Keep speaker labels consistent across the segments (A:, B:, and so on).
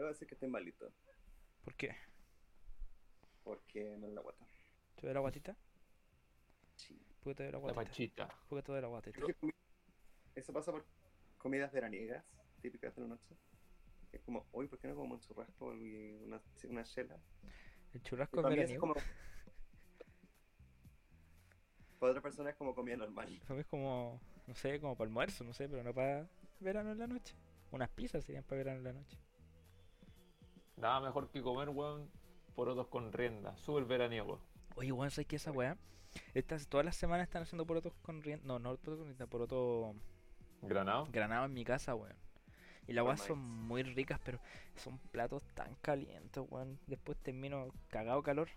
A: Voy a decir que estoy malito.
B: ¿Por qué?
A: Porque me da la guata.
B: ¿Te duele la guatita?
A: Sí.
B: ¿Por qué te la
C: La
B: guatita?
C: panchita.
B: ¿Por qué te la guatita?
A: Eso pasa por comidas veraniegas, típicas de la noche. Es como, uy, ¿por qué no como un churrasco y una, una chela?
B: El churrasco es veraniego.
A: como... Para otra persona es como comida normal.
B: Para mí es como, no sé, como para almuerzo, no sé, pero no para verano en la noche. Unas pizzas serían para verano en la noche.
C: Nada mejor que comer, weón, porotos con rienda. Súper veraniego.
B: Oye, weón, ¿sabes qué esa weá? Estas, todas las semanas están haciendo porotos con rienda. No, no porotos con rienda, poroto
C: Granado.
B: granado en mi casa, weón. Y las weas son muy ricas, pero son platos tan calientes, weón. Después termino cagado calor.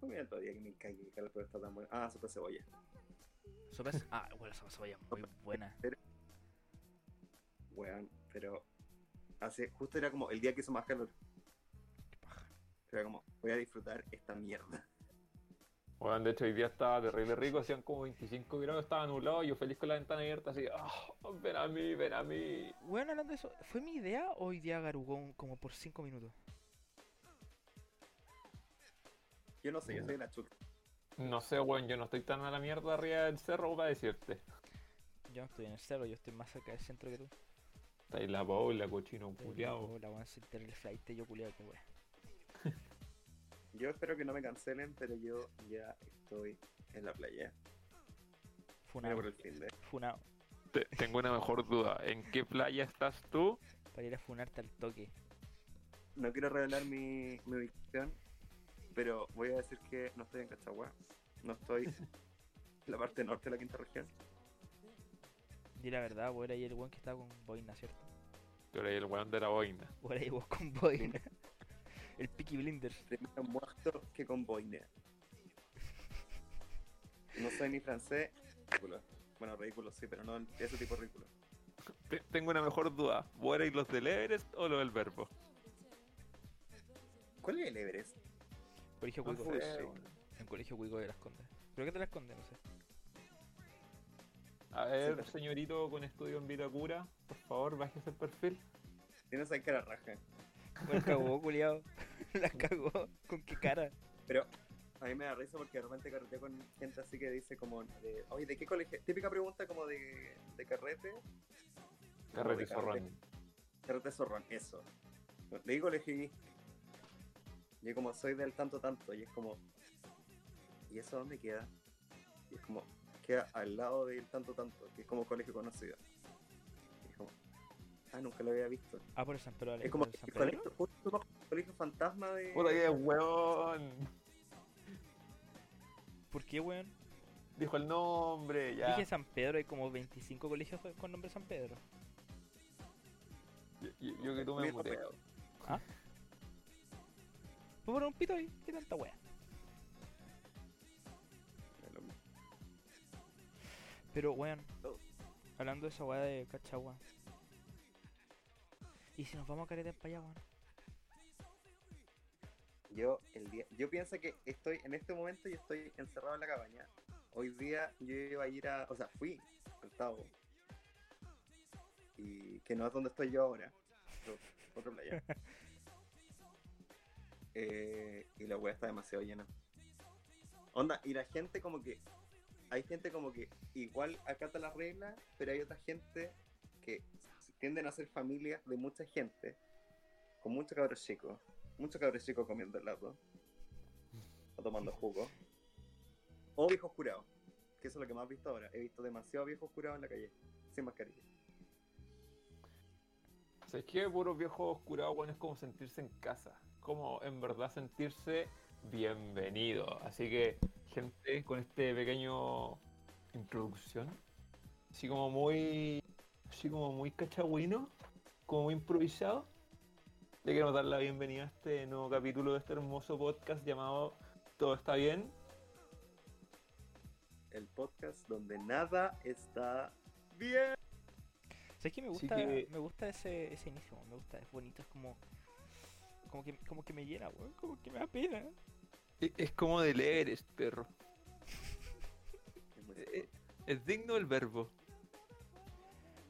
A: Comí el otro día que me cagué, que pero está tan bueno. Ah, sopa de cebolla.
B: Sopa de- Ah, bueno, esa cebolla es muy buena.
A: Weón, pero... Hace, justo era como el día que hizo más calor.
B: Qué paja.
A: Era como, voy a disfrutar esta mierda.
C: Weón, de hecho, hoy día estaba terrible rico. Hacían como 25 grados, estaba nublado. Yo feliz con la ventana abierta, así. "Ah, ven a mí, ven a mí.
B: Bueno, hablando de eso, ¿fue mi idea o hoy día garugó un- como por 5 minutos?
A: Yo no sé, yo soy la chuta.
C: No sé, weón, yo no estoy tan a la mierda arriba del cerro para decirte.
B: Yo no estoy en el cerro, yo estoy más cerca del centro que tú.
C: Está ahí la paula, cochino culiao.
B: Oh, La weón sin tener el flight, yo culiado que weón.
A: Yo espero que no me cancelen, pero yo ya estoy en la playa.
B: Funado,
A: por el fin de.
B: funado.
C: Te- tengo una mejor duda. ¿En qué playa estás tú?
B: Para ir a funarte al toque.
A: No quiero revelar mi, mi ubicación, pero voy a decir que no estoy en Cachagua. No estoy en la parte norte de la quinta región.
B: Di la verdad, vos eras ahí el weón que estaba con boina, ¿cierto?
C: Tú eres el weón de la boina.
B: Vos eras ahí vos con boina. el Peaky Blinders.
A: Primero muerto que con boina. No soy ni francés. Ridículo. Bueno, ridículo sí, pero no ese tipo de ridículo.
C: Te- tengo una mejor duda. ¿Vos erais los del Everest o los del Verbo?
A: ¿Cuál es el Everest?
B: Colegio
A: No
B: Cuico.
A: weón.
B: En Colegio Cuico de las Condes. ¿Pero qué te las Condes? No sé.
C: A ver,
A: Sí, pero-
C: señorito con estudio en Vitacura, por favor, bájese el perfil.
A: Tienes ahí cara raja.
B: Me cagó, culiao. La cagó. ¿Con qué cara?
A: Pero a mí me da risa porque de repente carreteo con gente así que dice como, de, oye, ¿de qué colegio? Típica pregunta como de, de carrete.
C: Carrete
A: de
C: zorrón.
A: Carrete zorrón, eso. Le digo colegio y yo como soy del tanto tanto y es como, ¿y eso dónde queda? Y es como, queda al lado del tanto tanto, que es como colegio conocido. Y es como, ah, nunca lo había visto.
B: Ah, por el San Pedro.
A: Es como
B: ¿por el San
A: el
B: Pedro?
A: colegio, justo bajo el colegio fantasma de...
C: Puta que weón.
B: ¿Por qué, weón?
C: Dijo el nombre, ya.
B: Dije San Pedro, hay como 25 colegios con nombre San Pedro.
C: Yo, yo- yo que tú me muteo.
B: ¿Ah? ¿Puedo poner un pito ahí? ¿Qué tanta wea? Pero, weón, hablando de esa weá de Cachagua. ¿Y si nos vamos a caretear para allá, weón?
A: Yo el día, yo pienso que estoy en este momento yo estoy encerrado en la cabaña. Hoy día yo iba a ir a, o sea, fui al Tabo. Y que no es donde estoy yo ahora, otro- playa. Eh, y la wea está demasiado llena. Onda, y la gente como que hay gente como que igual acata las reglas, pero hay otra gente que tienden a ser familias de mucha gente, con muchos cabros chicos, muchos cabros chicos comiendo helado, o tomando jugo, o viejos curados, que eso es lo que más he visto ahora. He visto demasiado viejos curados en la calle, sin mascarilla.
C: ¿Sabes qué? Puros viejos curados, weón, es como sentirse en casa. Como en verdad sentirse bienvenido. Así que, gente, con este pequeño introducción, así como muy. Así como muy cachagüino, como muy improvisado. Le quiero dar la bienvenida a este nuevo capítulo de este hermoso podcast llamado Todo está bien.
A: El podcast donde nada está bien.
B: ¿Sabes qué me
C: Así
B: gusta?
C: que-
B: Me gusta ese, ese inicio, me gusta, es bonito, es como. Como que, como que me llena, weón, como que me da pena.
C: E- Es como del Everest, perro.
A: Es muy
C: Eh, Es digno el verbo.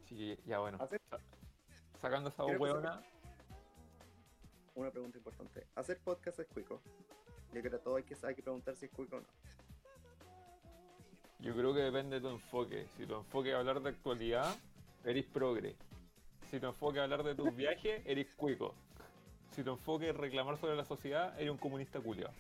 C: Sí, ya bueno. Sa- Sacando esa hueona,
A: una pregunta importante. ¿Hacer podcast es cuico? Yo creo que todo hay que, hay que preguntar si es cuico o no.
C: Yo creo que depende de tu enfoque. Si tu enfoque es hablar de actualidad, eres progre. Si tu enfoque es hablar de tus viajes, eres cuico. Si tu enfoque es reclamar sobre la sociedad, eres un comunista culiao.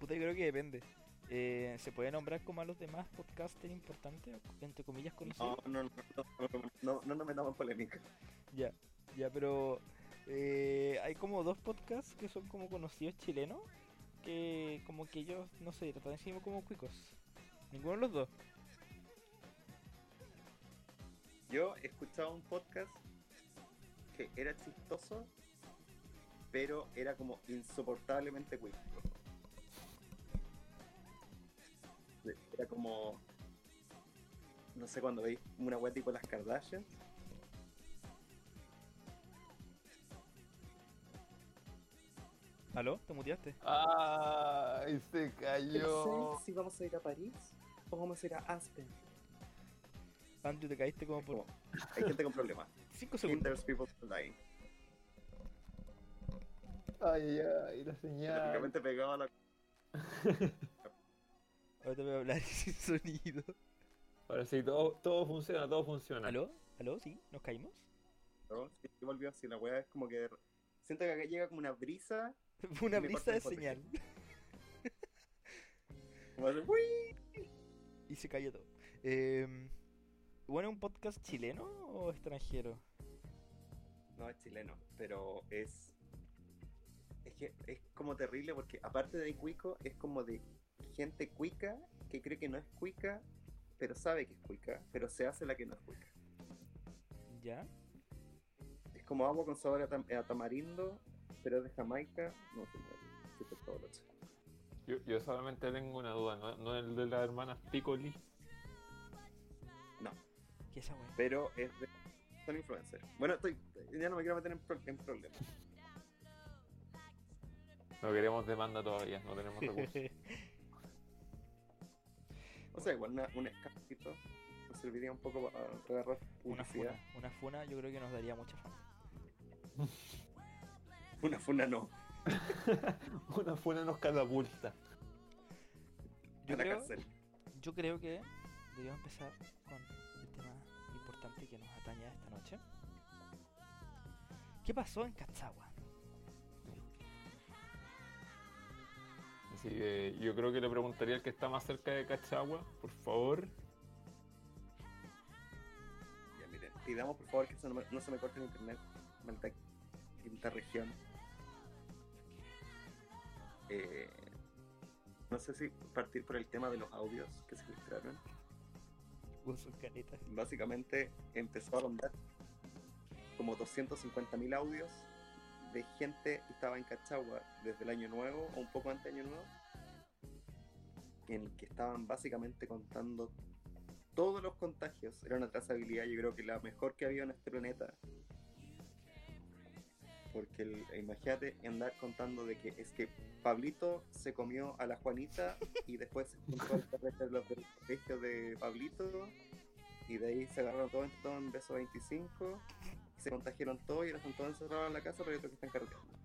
B: Puta, yo creo que depende. Eh, ¿Se puede nombrar como a los demás podcasters importantes, entre comillas conocidos?
A: No, no, no, no, no, no, no nos metamos en polémica.
B: Ya, ya, pero eh, hay como dos podcasts que son como conocidos chilenos, que como que ellos, no sé, tratan mismos como cuicos. Ninguno de los dos.
A: Yo he escuchado un podcast que era chistoso, pero era como insoportablemente cuico. Era como. No sé, cuando veis una web tipo las Kardashians.
B: ¿Aló? ¿Te muteaste?
C: ¡Ay! Se
A: No
C: cayó.
A: sé si vamos a ir a París o vamos a ir a Aspen.
B: Andrew, te caíste como por
A: hay gente con problemas.
B: 5 segundos.
A: There's people dying.
C: Ay, ay, la señal.
A: Prácticamente pegado a la.
B: Ahorita voy a hablar sin sonido.
C: Ahora sí, todo, todo funciona, todo funciona.
B: ¿Aló? ¿Aló? ¿Sí? ¿Nos caímos?
A: ¿no? Sí, volvió así. La wea es como que. Siento que acá llega como una brisa.
B: Una brisa de señal. Y se cayó todo. Eh, bueno, ¿un podcast chileno o extranjero?
A: No, es chileno, pero es. Es que es como terrible porque, aparte de cuico, es como de gente cuica que cree que no es cuica, pero sabe que es cuica, pero se hace la que no es cuica.
B: ¿Ya?
A: Es como agua con sabor a, tam- a tamarindo, pero es de Jamaica. No sé, todo lo.
C: Yo, yo solamente tengo una duda, ¿no, no el de las hermanas Piccoli?
A: No, pero es de. Son influencers. Bueno, estoy, ya no me quiero meter en, pro- en problemas.
C: No queremos demanda todavía, no tenemos recursos.
A: O sea, igual una, un escapito nos serviría un poco para agarrar
B: una funa. Una funa yo creo que nos daría mucha fama.
A: Una funa no.
C: una funa nos catapulta.
B: Yo creo,
A: cárcel.
B: yo creo que deberíamos empezar con el tema importante que nos atañe esta noche. ¿Qué pasó en Cachagua?
C: Así que yo creo que le preguntaría al que está más cerca de Cachagua, por favor.
A: Ya, miren, pidamos por favor que no, me- no se me corte el internet. Maldita quinta región. Eh, no sé si partir por el tema de los audios que se filtraron.
B: Con sus caretas.
A: Básicamente empezó a rondar como 250.000 audios de gente que estaba en Cachagua desde el año nuevo o un poco antes del año nuevo, en el que estaban básicamente contando todos los contagios. Era una trazabilidad, yo creo que la mejor que había en este planeta. Porque imagínate andar contando de que es que Pablito se comió a la Juanita y después se juntó al carrete de los del colegio de Pablito y de ahí se agarraron todo en beso 25 y se contagiaron todos y ahora están todos encerrados en la casa pero hay otros que están carreteando.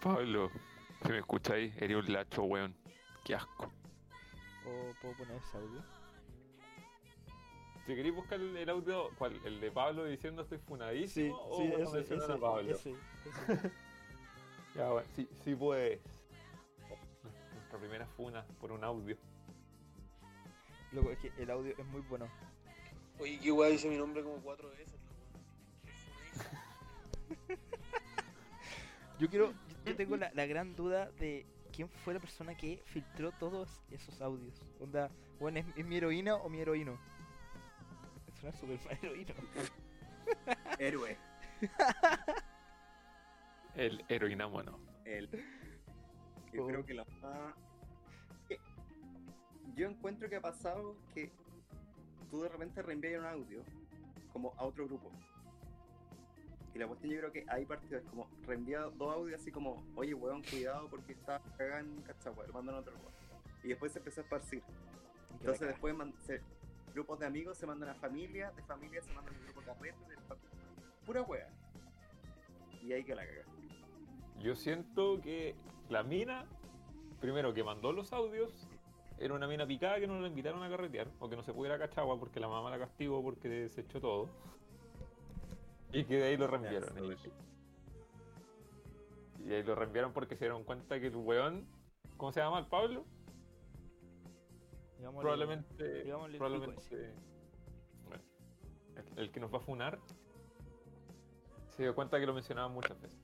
C: Pablo, si me escucháis, eres un lacho, weón. Qué asco.
B: ¿O puedo poner ese audio?
C: Si queréis buscar el, el audio, ¿cuál? ¿El de Pablo diciendo estoy funadísimo? o cuando
B: ese, ese,
C: a Pablo?
B: ese, ese.
C: Ya, bueno, sí, sí puedes. Nuestra primera funa por un audio.
B: Loco, es que el audio es muy bueno.
D: Oye, qué guay dice mi nombre como cuatro veces.
B: Yo quiero, yo tengo la, la gran duda de quién fue la persona que filtró todos esos audios. Onda, bueno, ¿es, es mi heroína o mi heroíno? Suena súper mal heroíno.
A: Héroe.
C: El heroinámono.
A: El, yo
B: Oh.
A: creo que la más... Yo encuentro que ha pasado que tú de repente reenvías un audio como a otro grupo. Y la cuestión yo creo que ahí partió, es como reenvía dos audios así como, oye weón, cuidado porque está cagada en Cachagua, lo mandan a otro lugar. Y después se empezó a esparcir. Entonces después se- grupos de amigos se mandan a familia, de familia se mandan a grupos de carrete, de fa- pura wea. y ahí que la caga.
C: Yo siento que la mina, primero que mandó los audios, era una mina picada que no la invitaron a carretear, o que no se pudiera Cachagua porque la mamá la castigó porque desechó todo. Y que de ahí lo reenviaron. Y, y ahí lo reenviaron porque se dieron cuenta que el weón, ¿cómo se llama el Pablo?
B: Digámosle-
C: Probablemente,
B: digámosle
C: probablemente bueno, el, el que nos va a funar se dio cuenta que lo mencionaban muchas veces.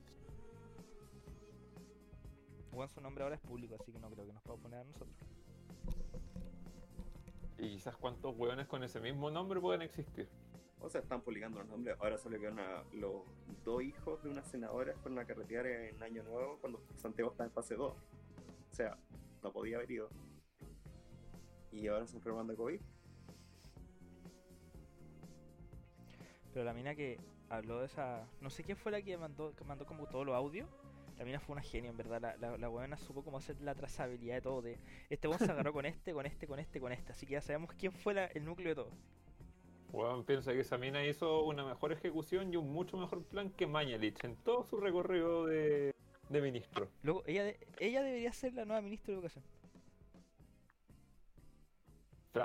B: Weón, su nombre ahora es público, así que no creo que nos pueda poner a nosotros.
C: Y quizás cuántos weones con ese mismo nombre pueden existir.
A: O sea, están publicando los nombres. Ahora solo quedaron a los dos hijos de una senadora fueron a carretear en Año Nuevo cuando Santiago está en fase 2. O sea, no podía haber ido. Y ahora se enferman de COVID.
B: Pero la mina que habló de esa. No sé quién fue la que mandó, que mandó como todo lo audio. La mina fue una genio, en verdad. La, la, la weona supo cómo hacer la trazabilidad de todo. De este weón se agarró con este, con este, con este, con este. Así que ya sabemos quién fue la- el núcleo de todo.
C: Weón piensa que esa mina hizo una mejor ejecución y un mucho mejor plan que Mañalich en todo su recorrido de, de ministro.
B: Luego, ella, de- ella debería ser la nueva ministra de Educación.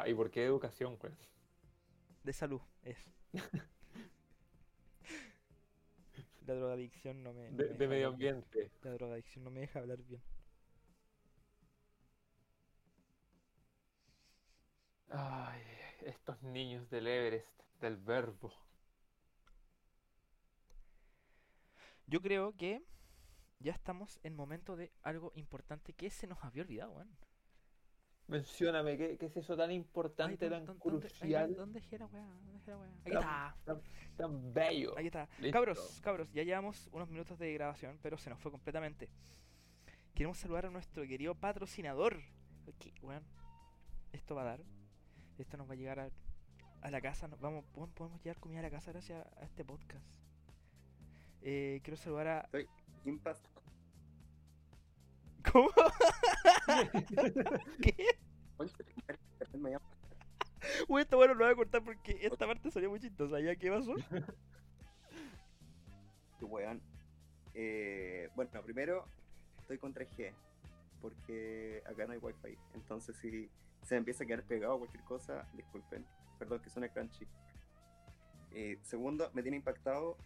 C: ¿Y por qué educación, weón?
B: De salud, es. la drogadicción no me. no
C: De,
B: me
C: de
B: deja
C: medio
B: bien.
C: ambiente.
B: La drogadicción no me deja hablar bien.
C: Ay, estos niños del Everest, del verbo.
B: Yo creo que ya estamos en momento de algo importante que se nos había olvidado, weón.
C: Mencióname, ¿qué, qué es eso tan importante,
B: ¿dónde-
C: tan crucial,
B: ¿Dónde ¿Dónde dejé la weá? ¿Dónde la weá? Ahí
C: Tan-
B: está.
C: tan bello?
B: Ahí está.
C: Listo.
B: Cabros, cabros, ya llevamos unos minutos de grabación, pero se nos fue completamente. Queremos saludar a nuestro querido patrocinador. Que, weón, esto va a dar. Esto nos va a llegar a, a la casa. nos vamos, podemos llevar comida a la casa gracias a este podcast. Eh, quiero saludar a.
A: Impasse.
B: ¿Cómo? ¿Qué? Uy, esto bueno lo voy a cortar porque esta parte salió muy chistosa. ¿Ya qué pasó?
A: Tu weón. Eh, bueno, primero estoy con 3G. Porque acá no hay wifi. Entonces si se me empieza a quedar pegado cualquier cosa, disculpen. Perdón que suene crunchy. Eh, segundo, me tiene impactado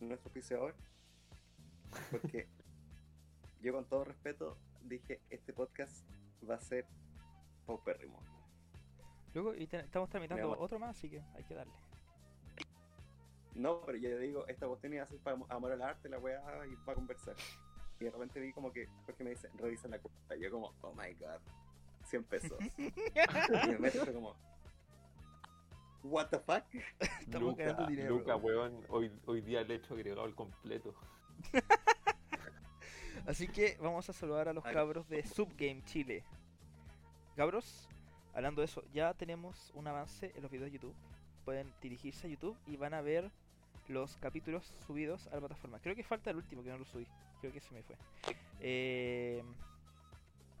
A: nuestro auspiciador. Porque yo con todo respeto dije, este podcast va a ser paupérrimo.
B: Luego, y te- estamos tramitando otro más, así que hay que darle.
A: No, pero yo digo, esta cuestión iba a ser para amor al arte, la weá, y para conversar. Y de repente vi como que, porque me dice, revisa la cuenta. Y yo como, oh my god, 100 pesos. y me meto como, what the fuck?
B: Estamos ganando dinero,
C: Luca,
B: weón.
C: hoy, hoy día le he hecho agregado el completo.
B: Así que vamos a saludar a los cabros de Subgame Chile. Cabros, hablando de eso, ya tenemos un avance en los videos de YouTube. Pueden dirigirse a YouTube y van a ver los capítulos subidos a la plataforma. Creo que falta el último que no lo subí. Creo que se me fue. Eh,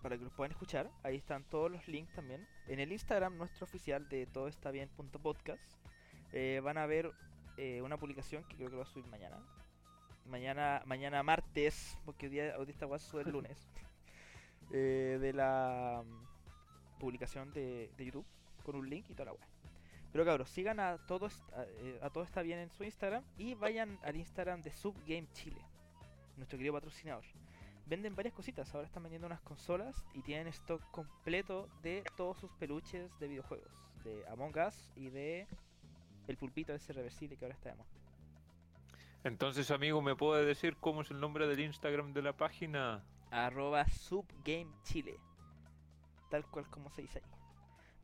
B: para que los puedan escuchar, ahí están todos los links también. En el Instagram nuestro oficial de todo está eh, van a ver eh, una publicación que creo que lo va a subir mañana. Mañana, mañana martes, porque hoy día, hoy día esta weá se sube el lunes. eh, de la publicación de, de YouTube con un link y toda la weá. Pero cabros, sigan a todos a, eh, a todo está bien en su Instagram y vayan al Instagram de Subgame Chile, nuestro querido patrocinador. Venden varias cositas, ahora están vendiendo unas consolas y tienen stock completo de todos sus peluches de videojuegos, de Among Us y de el pulpito ese reversible que ahora está de moda.
C: Entonces, amigo, ¿me puede decir cómo es el nombre del Instagram de la página?
B: arroba subgamechile. Tal cual como se dice ahí.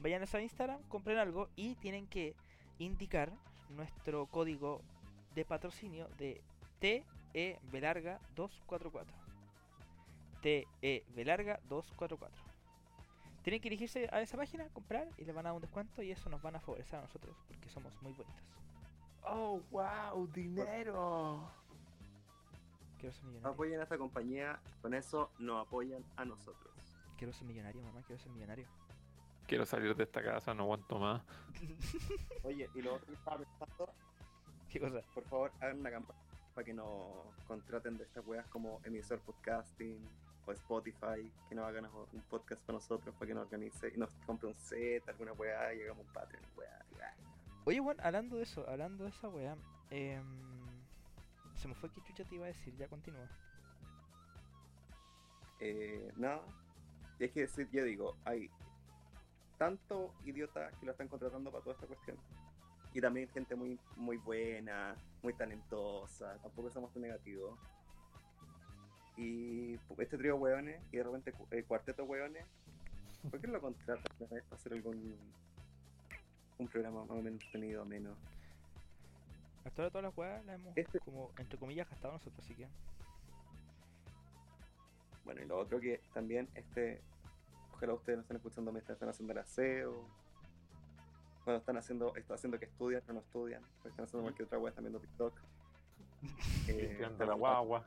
B: Vayan a esa Instagram, compren algo y tienen que indicar nuestro código de patrocinio de TE Velarga 244. TE Velarga 244. Tienen que dirigirse a esa página, comprar y le van a dar un descuento y eso nos van a favorecer a nosotros porque somos muy bonitos.
C: Oh, wow, dinero.
B: Quiero ser millonario.
A: Apoyen a esta compañía, con eso nos apoyan a nosotros.
B: Quiero ser millonario, mamá, quiero ser millonario.
C: Quiero salir de esta casa, no aguanto más.
A: Oye, y lo otro que estaba pensando,
B: ¿Qué cosa?
A: por favor, hagan una campaña para que nos contraten de estas weas como emisor podcasting o Spotify, que nos hagan un podcast con nosotros para que nos organice y nos compre un set, alguna wea, y hagamos un Patreon, wea, wea.
B: Oye, bueno, hablando de eso, hablando de esa weá, em, se me fue que chucha te iba a decir, ya continúa.
A: Eh, nada, y es que sí, yo digo, hay tanto idiotas que lo están contratando para toda esta cuestión. Y también gente muy, muy buena, muy talentosa, tampoco somos tan negativos. Y este trío hueones, y de repente el cuarteto hueones, ¿por qué no lo contratan para hacer algún un programa más o menos entretenido, menos?
B: Hasta ahora todas las weas las hemos,
A: Este-
B: como, entre comillas, gastado nosotros, así que.
A: Bueno, y lo otro que también, este, ojalá ustedes no estén escuchando mientras están haciendo el aseo, cuando están haciendo, está haciendo que estudian, pero no estudian, están haciendo cualquier otra wea, están viendo TikTok. Eh,
C: Limpiando la guagua.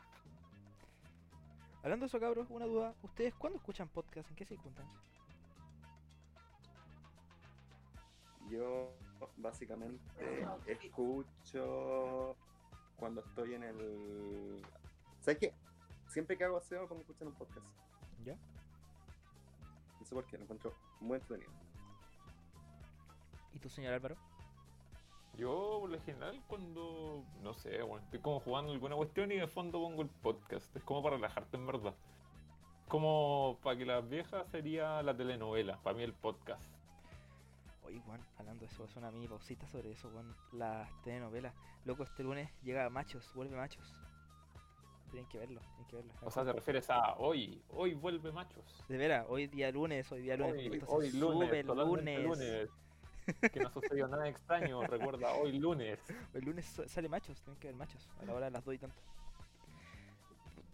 B: Hablando de eso, cabros, una duda. ¿Ustedes cuándo escuchan podcast? ¿En qué circunstancias?
A: Yo básicamente escucho cuando estoy en el... ¿Sabes qué? Siempre que hago aseo pongo a escuchar un podcast.
B: ¿Ya?
A: No sé por qué, lo encuentro muy entretenido.
B: ¿Y tú, señor Álvaro?
C: Yo, por lo general, cuando, no sé, bueno, estoy como jugando alguna cuestión y de fondo pongo el podcast. Es como para relajarte, en verdad. Como para que las viejas sería la telenovela, para mí el podcast.
B: Oye, Juan, hablando de eso, es una mini pausita sobre eso, Juan. Las telenovelas. Loco, este lunes llega Machos, vuelve Machos. Tienen que verlo, tienen que verlo.
C: O sea, te refieres a hoy, hoy vuelve machos.
B: De veras, hoy día lunes, hoy día lunes.
C: Hoy,
B: esto
C: hoy lunes,
B: sube el
C: totalmente
B: lunes.
C: lunes. Que no sucedió nada extraño, recuerda, hoy lunes.
B: El lunes sale Machos, tienen que ver Machos, a la hora de las 2 y tanto.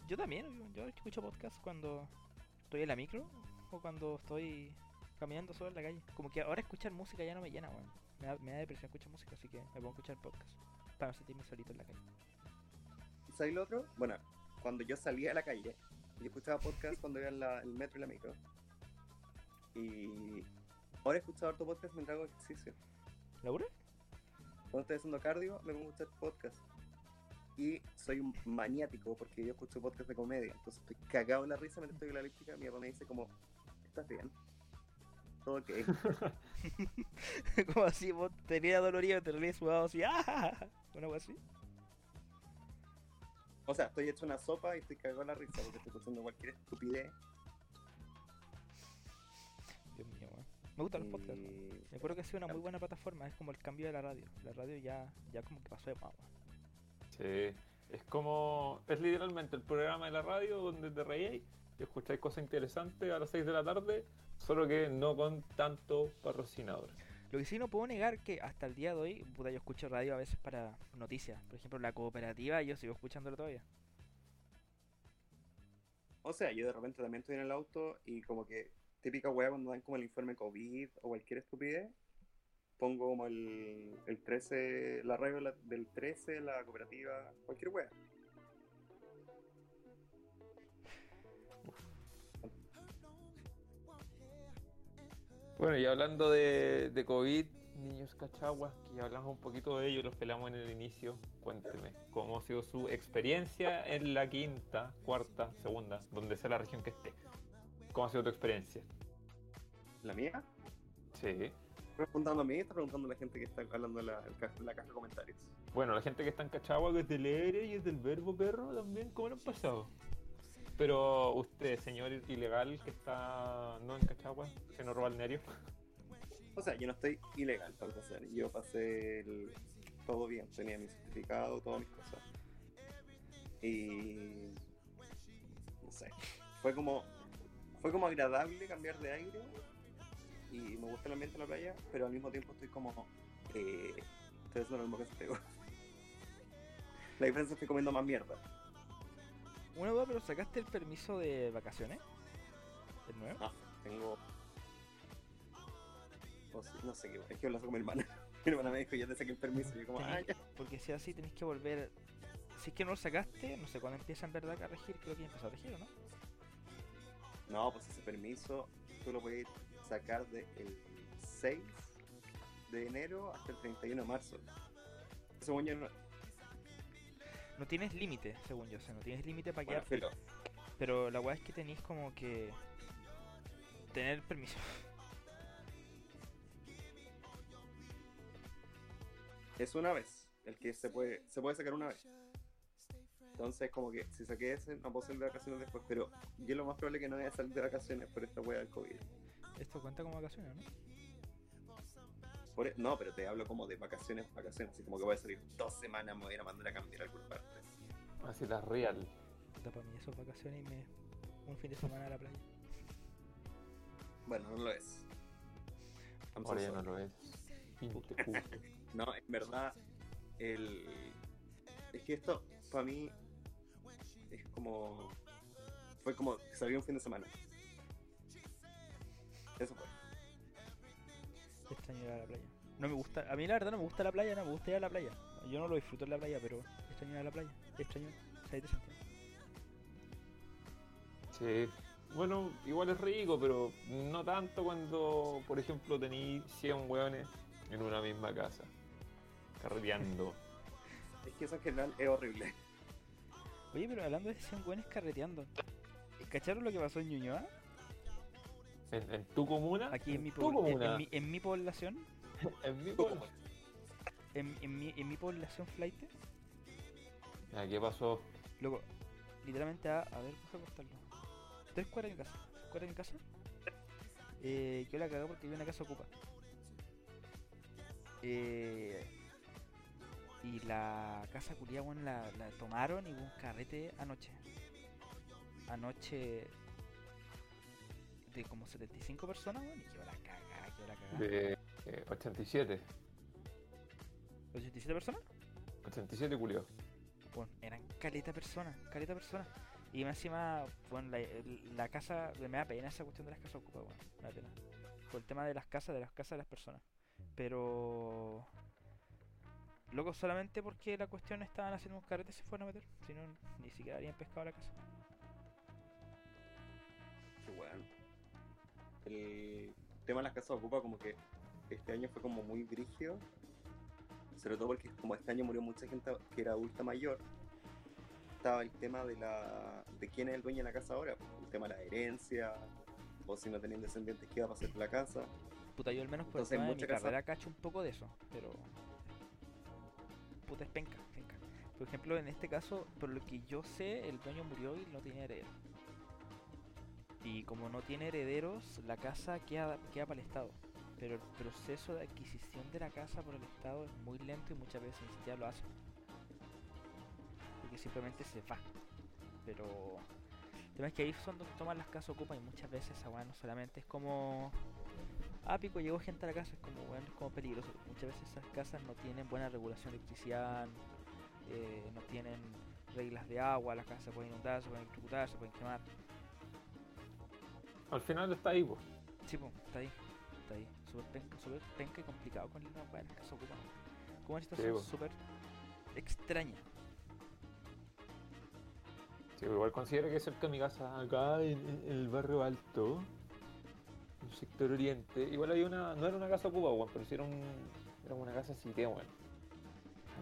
B: Yo también, yo, yo escucho podcast cuando estoy en la micro o cuando estoy caminando solo en la calle. Como que ahora escuchar música ya no me llena, weón. Me da, me da depresión escuchar música, así que me pongo a escuchar podcast. Para no sentirme solito en la calle.
A: ¿Y sabes lo otro? Bueno, cuando yo salía a la calle, yo escuchaba podcast cuando iba en la- el metro y la micro. Y ahora he escuchado harto podcast mientras hago ejercicio.
B: ¿Laura?
A: Cuando estoy haciendo cardio, me pongo a escuchar podcast. Y soy un maniático porque yo escucho podcast de comedia. Entonces estoy cagado en la risa mientras estoy en la elíptica. Mi papá me dice como, ¿estás bien? Todo ok.
B: como así, vos tenías dolorido, te relías sudado así, ¡ah! Una cosa así.
A: O sea, estoy hecho una sopa y estoy cagado en la risa porque estoy escuchando cualquier estupidez.
B: Dios mío, weón. Me gustan los podcasts. Me acuerdo que ha sido una muy buena plataforma, es como el cambio de la radio. La radio ya, ya como que pasó de moda. weón.
C: Sí, es como, es literalmente el programa de la radio donde te reíais y escucháis cosas interesantes a las 6 de la tarde, solo que no con tanto patrocinador.
B: Lo que sí no puedo negar que hasta el día de hoy, puta, yo escucho radio a veces para noticias. Por ejemplo, la cooperativa, yo sigo escuchándolo todavía.
A: O sea, yo de repente también estoy en el auto y como que típica weá cuando dan como el informe COVID o cualquier estupidez, pongo como el, el 13, la radio del 13, la cooperativa, cualquier weá.
C: Bueno, y hablando de, de COVID, niños cachaguas, que hablamos un poquito de ello, los pelamos en el inicio, cuénteme, ¿cómo ha sido su experiencia en la quinta, cuarta, segunda, donde sea la región que esté? ¿Cómo ha sido tu experiencia?
A: ¿La mía?
C: Sí.
A: ¿Estás preguntando a mí? ¿Estás preguntando a la gente que está hablando la, en la caja de comentarios?
C: Bueno, la gente que está en Cachagua, que es del ERE y es del verbo perro también, ¿cómo lo han pasado? Pero usted, señor ilegal que está no en Cachagua, que no roba el balneario.
A: O sea, yo no estoy ilegal para empezar. Yo pasé el- todo bien, tenía mi certificado, todas mis cosas. Y no sé, fue como fue como agradable cambiar de aire y me gusta el ambiente en la playa, pero al mismo tiempo estoy como eh, estoy lo mismo que Santiago. La diferencia es que estoy comiendo más mierda.
B: Una duda, pero ¿sacaste el permiso de vacaciones? ¿El nuevo?
A: Ah, tengo o sí, no sé qué, es que hablas con mi hermana. Mi hermana me dijo, ya te saqué el permiso. Y yo como, ah, ya.
B: Porque si así tenés que volver. Si es que no lo sacaste, no sé cuándo empieza en verdad a regir, creo que ya empezó a regir, ¿o ¿no?
A: No, pues ese permiso tú lo puedes sacar del 6 de enero hasta el 31 de marzo. Según yo, no-
B: tienes límite, según yo sé, no tienes límite para
A: Bueno,
B: quedarte.
A: filo.
B: Pero la weá es que tenéis como que tener permiso.
A: Es una vez. El que se puede, se puede sacar una vez. Entonces, como que si saqué ese, no puedo salir de vacaciones después. Pero yo lo más probable es que no voy a salir de vacaciones por esta wea del COVID.
B: Esto cuenta como vacaciones, ¿no?
A: Por e- no, pero te hablo como de vacaciones, vacaciones. Así como que voy a salir dos semanas, me voy a ir a mandar a cambiar a alguna parte.
C: Así la real.
B: Puta, para mí eso es vacaciones y me. un fin de semana a la playa.
A: Bueno, no lo es.
C: Ahora ya no lo es.
A: No, en verdad, el... es que esto, para mí, es como. Fue como que salió un fin de semana. Eso fue.
B: Extraño ir a la playa. No me gusta, a mí la verdad no me gusta la playa, no me gusta ir a la playa. Yo no lo disfruto en la playa, pero extraño ir a la playa. Extraño salir de Santiago.
C: Sí. Bueno, igual es rico, pero no tanto cuando, por ejemplo, tení 100 hueones en una misma casa. Carreteando.
A: Es que eso en general es horrible.
B: Oye, pero hablando de 100 buenos carreteando. ¿Cacharon lo que pasó en Ñuñoa?
C: ¿En, en tu comuna?
B: Aquí en mi,
C: tu
B: en-
C: comuna.
B: en mi, en mi población,
C: En mi
B: en, en mi, en mi población flight,
C: Ah, ¿Qué pasó?
B: Luego, literalmente a, a ver, vamos a cortarlo. Tres cuadras de mi casa. Tres cuadras mi casa. Eh, yo la cagué porque vi una casa ocupa. Eh, y la casa culia, la, la tomaron y hubo un carrete anoche. Anoche de como 75 personas, weón, y quedó la cagada, quedó la cagada.
C: De eh, 87.
B: ¿87 personas?
C: 87 culio.
B: Bueno, eran caleta personas, caleta personas. Y más encima, bueno, la, casa, me da pena esa cuestión de las casas ocupadas, bueno, me da pena. Por el tema de las casas, de las casas de las personas. Pero... Luego solamente porque la cuestión estaban haciendo un carrete se fueron a meter. Si no, ni siquiera habrían pescado la casa.
A: Qué weón. El tema de las casas ocupa como que este año fue como muy brígido. Sobre todo porque como este año murió mucha gente que era adulta mayor. Estaba el tema de la de quién es el dueño de la casa ahora. El tema de la herencia. O si no tenían descendientes, qué iba a pasar con la casa.
B: Puta, yo al menos por
A: Entonces,
B: el tema de mi
A: mucha casa-
B: carrera cacho un poco de eso, pero... Puta, es penca, penca. Por ejemplo, en este caso, por lo que yo sé, el dueño murió y no tenía heredero. Y como no tiene herederos, la casa queda, queda para el Estado. Pero el proceso de adquisición de la casa por el Estado es muy lento y muchas veces ni siquiera lo hace. Porque simplemente se va. Pero el tema es que ahí son donde toman las casas ocupas y muchas veces esa no solamente es como ah, pico, llegó gente a la casa, es como, bueno, es como peligroso. Muchas veces esas casas no tienen buena regulación de electricidad, eh, no tienen reglas de agua, las casas se pueden inundar, se pueden electrocutar, se pueden quemar.
C: Al final está ahí, pues.
B: Sí, pues, está ahí, está ahí. Súper penca, súper penca y complicado con la weá de las casas ocupadas. Como una situación súper extraña.
C: Sí, igual considero que cerca de mi casa, acá en, en el barrio alto, el sector oriente, igual había una, no era una casa ocupada, weón, pero sí era, un, era una casa cité, weón.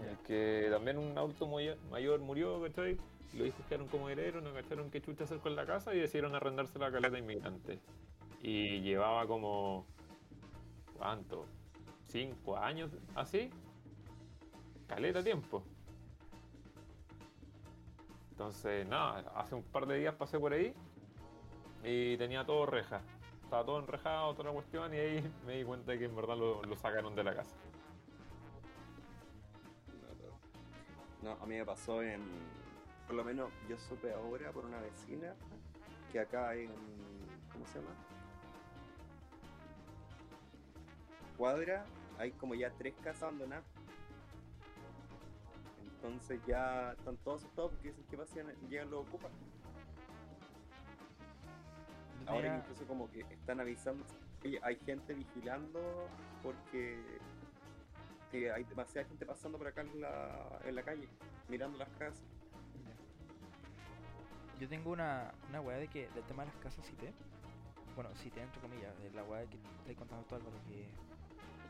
C: En el que también un adulto mayor murió, ¿cachai? Hijos quedaron como herederos, no cacharon qué chucha hacer con la casa y decidieron arrendarse la caleta inmigrante. Y llevaba como, ¿cuánto? ¿Cinco años así? Caleta tiempo. Entonces, nada, hace un par de días pasé por ahí y tenía todo reja. Estaba todo enrejado, toda la cuestión, y ahí me di cuenta de que en verdad lo, lo sacaron de la casa.
A: No, a mí me pasó en. Por lo menos yo supe ahora por una vecina que acá en. ¿Cómo se llama? Cuadra hay como ya tres casas abandonadas. Entonces ya están todos asustados porque dicen que pasan, llegan los ocupas.
B: Yo
A: Ahora incluso como que están avisando, oye, hay gente vigilando porque que hay demasiada gente pasando por acá en la, en la calle, mirando las casas.
B: Yo tengo una, una weá de que del tema de las casas cité. Bueno, cité entre comillas, de la weá de que estoy contando todo Álvaro, que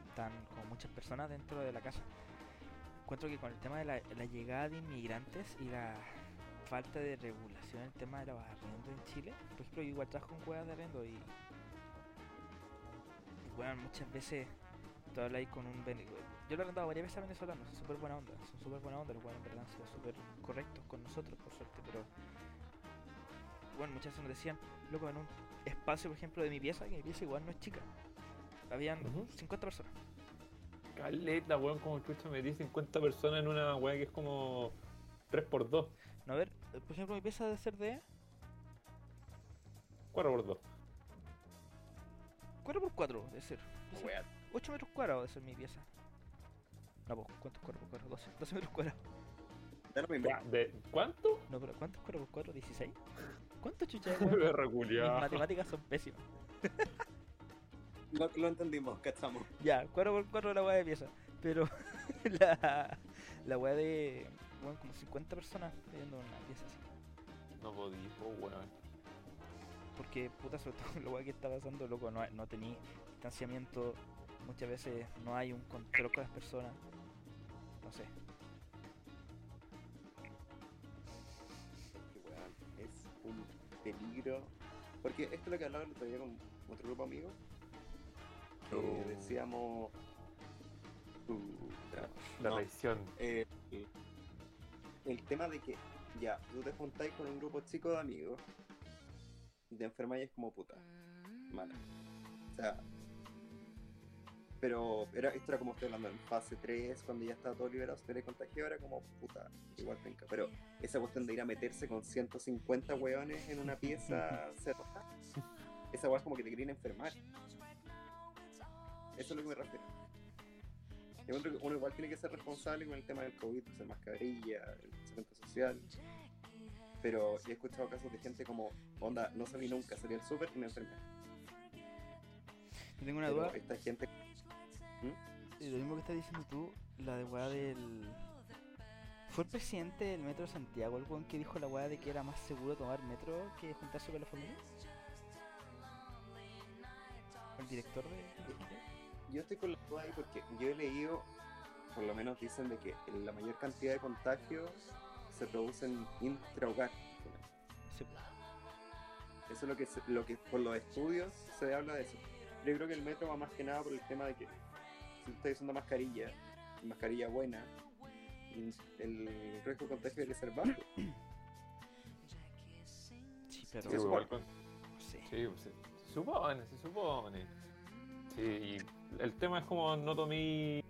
B: están como muchas personas dentro de la casa. encuentro que con el tema de la, llegada de inmigrantes y la falta de regulación en el tema de los arrendos en Chile, por ejemplo, yo igual trabajo con huevas de arrendo y, y bueno, muchas veces tú ahí con un yo lo he arrendado varias veces a venezolanos, son súper buena onda, son súper buena onda, los huevos en verdad han sido súper correctos con nosotros, por suerte, pero bueno, muchas veces nos decían, loco, en un espacio, por ejemplo, de mi pieza, que mi pieza igual no es chica, habían
C: Ujú.
B: 50 personas.
C: Caleta, weón, como chucha metí 50 personas en una weá que es como 3x2,
B: No, a ver, por ejemplo, mi pieza debe ser de
C: 4x2.
B: 4x4, debe ser. debe ser
C: Weá.
B: 8 metros cuadrados debe ser mi pieza. No, pues, ¿cuántos 4x4? 12, 12 metros cuadrados.
C: ¿De cuánto?
B: No, pero ¿cuántos 4x4? ¿16? ¿Cuántos chuchas? weón?
C: Perra
B: Mis matemáticas son pésimas.
A: Lo, lo entendimos, cachamos.
B: Ya, 4x4 la weá de pieza. Pero la, la weá de. Bueno, como 50 personas viviendo en una pieza así.
C: No podí, po, weón.
B: Porque, puta, sobre todo la weá que está pasando, loco, no, no tení distanciamiento. Muchas veces no hay un control con las personas. No sé.
A: Peligro. Porque esto es lo que hablaba el otro día con otro grupo de amigos. Que
C: Oh.
A: decíamos. Puta,
C: La
A: no,
C: traición.
A: eh, el, el tema de que ya, tú te juntáis con un grupo chico de amigos y te enfermáis es como puta. Mala. O sea. Pero era, esto era como estoy hablando en fase 3, cuando ya estaba todo liberado, se tenía contagiado, era como puta, igual penca. Pero esa cuestión de ir a meterse con 150 hueones en una pieza cerrada, esa hueá es como que te quieren enfermar. Eso es lo que me refiero. Yo encuentro que uno igual tiene que ser responsable con el tema del COVID, usar mascarilla, el distanciamiento social. Pero he escuchado casos de gente como, onda, no salí nunca, salí al súper y me enfermé.
B: Tengo una
A: Pero
B: duda.
A: esta gente,
B: Y lo mismo que estás diciendo tú, la de weá del. ¿Fue el presidente del Metro de Santiago el weón que dijo la weá de que era más seguro tomar metro que juntarse con la familia? ¿El director de.?
A: yo estoy con la duda ahí porque yo he leído, por lo menos dicen de que la mayor cantidad de contagios se producen intrahogar.
B: Sí,
A: Eso es lo que, se- lo que por los estudios se habla de eso. Yo creo que el metro va más que nada por el tema de que si tú estás usando mascarilla, mascarilla buena, el riesgo de contagio debe ser bajo.
B: sí, pero.
C: Sí,
A: eso
C: igual
A: igual.
C: con-
B: no sé.
C: Sí, pues, se, se supone, se supone. Sí, y el tema es como no tomé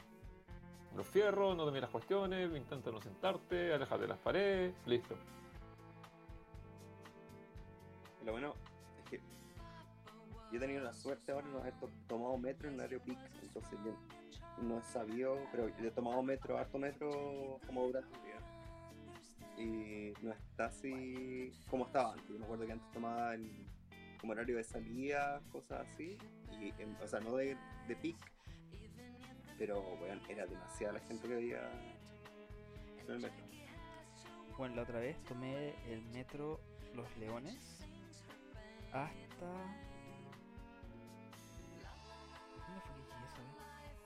C: los fierros, no tomé las cuestiones, intenta no sentarte, alejate de las paredes, listo.
A: Lo bueno es que yo he tenido la suerte ahora de no haber to- tomado metro en horario peak, entonces yo no he sabido, pero yo he tomado metro, harto metro como durante el día. Y no está así como estaba antes. Yo me acuerdo que antes tomaba el, como horario de salida, cosas así. Y, o sea, no de, de peak, pero bueno, era demasiada la gente que había en el metro.
B: Bueno, la otra vez tomé el metro Los Leones hasta.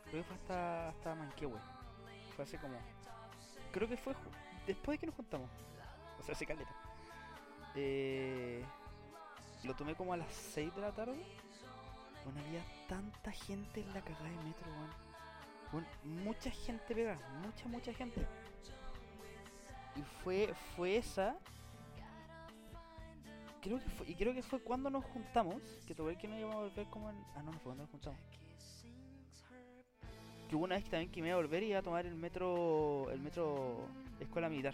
B: Creo que fue hasta, hasta Manquehue. Fue hace como. Creo que fue después de que nos juntamos. O sea, hace caleta. Eh, lo tomé como a las 6 de la tarde. Bueno, había tanta gente en la cagada de metro, weón. Bueno, mucha gente pega, mucha, mucha gente. Y fue, fue esa. Creo que fue, y creo que fue cuando nos juntamos. Que tuve que no íbamos a volver como en. Ah, no, no fue cuando nos juntamos. Que hubo una vez que también que me iba a volver y iba a tomar el metro. El metro. Escuela Militar.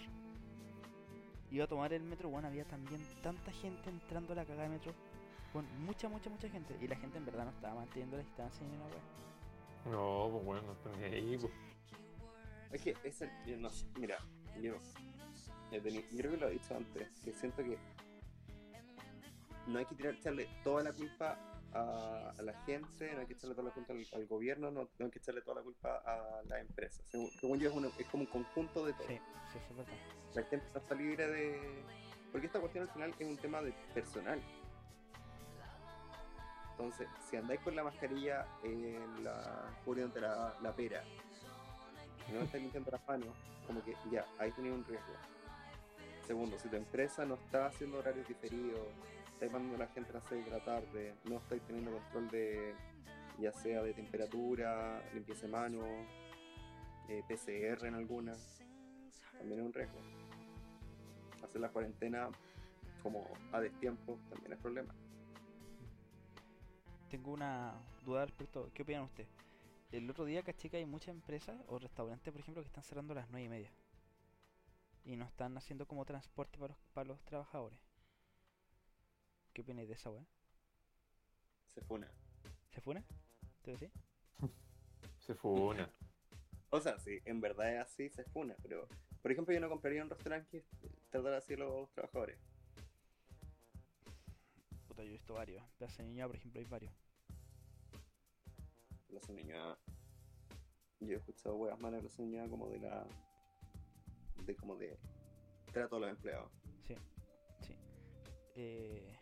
B: Iba a tomar el metro, bueno, había también tanta gente entrando a la cagada de metro. Bueno, mucha, mucha, mucha gente. Y la gente en verdad no estaba manteniendo la distancia ni una wea.
C: No, pues bueno, no está ni ahí, pues.
A: Es que ese, yo no sé, mira, yo, teni- yo creo que lo he dicho antes, que siento que no hay que tirar, echarle toda la culpa a, a la gente, no hay que echarle toda la culpa al, al gobierno, no, no hay que echarle toda la culpa a las empresas. Según, según yo es, una- es como un conjunto de todo.
B: Sí, sí, verdad.
A: La gente está libre de... Porque esta cuestión al final es un tema de personal. Entonces, si andáis con la mascarilla en la cubriendo la, la pera no estáis limpiando las manos, como que ya, ahí tenéis un riesgo. Segundo, si tu empresa no está haciendo horarios diferidos, estáis mandando a la gente a las 6 de la tarde, no estáis teniendo control de, ya sea de temperatura, limpieza de manos, eh, PCR en algunas, también es un riesgo. Hacer la cuarentena como a destiempo también es problema.
B: Tengo una duda al respecto. ¿Qué opinan ustedes? El otro día caché que hay muchas empresas o restaurantes, por ejemplo, que están cerrando a las 9 y media. Y no están haciendo como transporte para los, para los trabajadores. ¿Qué opináis de esa weá?
A: Se funa.
B: ¿Se fue? ¿Te decís?
C: Se fue una.
A: O sea, sí, en verdad es así, se funa, pero por ejemplo yo no compraría un restaurante que tratara así a los trabajadores.
B: Puta, yo he visto varios. Plaza Niña, por ejemplo, hay varios.
A: La niña yo he escuchado weas malas de la señora como de la de como de trato a los empleados.
B: Sí, sí. Eh,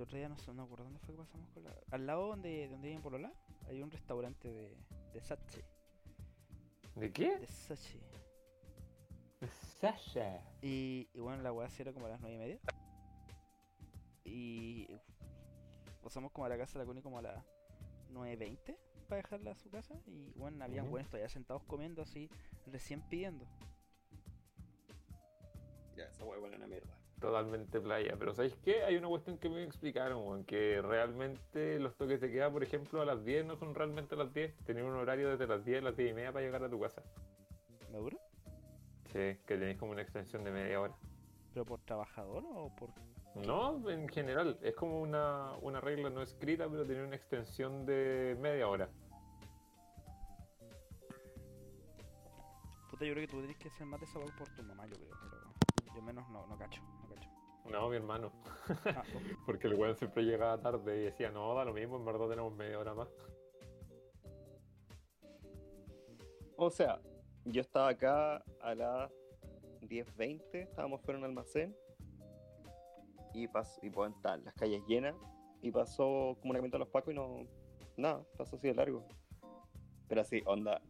B: el otro día no sé, no me acuerdo dónde fue que pasamos con la. Al lado donde, donde viven Polola, hay un restaurante de, de Sachi.
C: ¿De qué?
B: De Sachi.
C: Sasha.
B: Y, y bueno, la weá sí era como a las 9 y media. Y pasamos como a la casa de la Connie como a las 9.20 para dejarla a su casa. Y bueno, habían buenos todavía sentados comiendo así, recién pidiendo.
A: Ya, esa wea es una mierda.
C: Totalmente playa. Pero ¿sabéis qué? Hay una cuestión que me explicaron, weón, que realmente los toques de queda, por ejemplo, a las 10 no son realmente a las 10. Tenéis un horario desde las 10 a las 10 y media para llegar a tu casa.
B: ¿Me dura?
C: Sí, que tenéis como una extensión de media hora.
B: ¿Pero por trabajador o por.?
C: No, en general, es como una, una regla no escrita, pero tiene una extensión de media hora.
B: Puta, yo creo que tú tienes que hacer más de weá por tu mamá, yo creo. Pero yo menos no, no cacho, no
C: mi hermano.
B: Ah,
C: Porque el weón siempre llegaba tarde y decía, no, da lo mismo, en verdad tenemos media hora más.
A: O sea, yo estaba acá a las 10.20, estábamos fuera de un almacén y pasó, y pues estaban las calles llenas y pasó comunicamiento a los pacos y no, nada, pasó así de largo. Pero así, onda,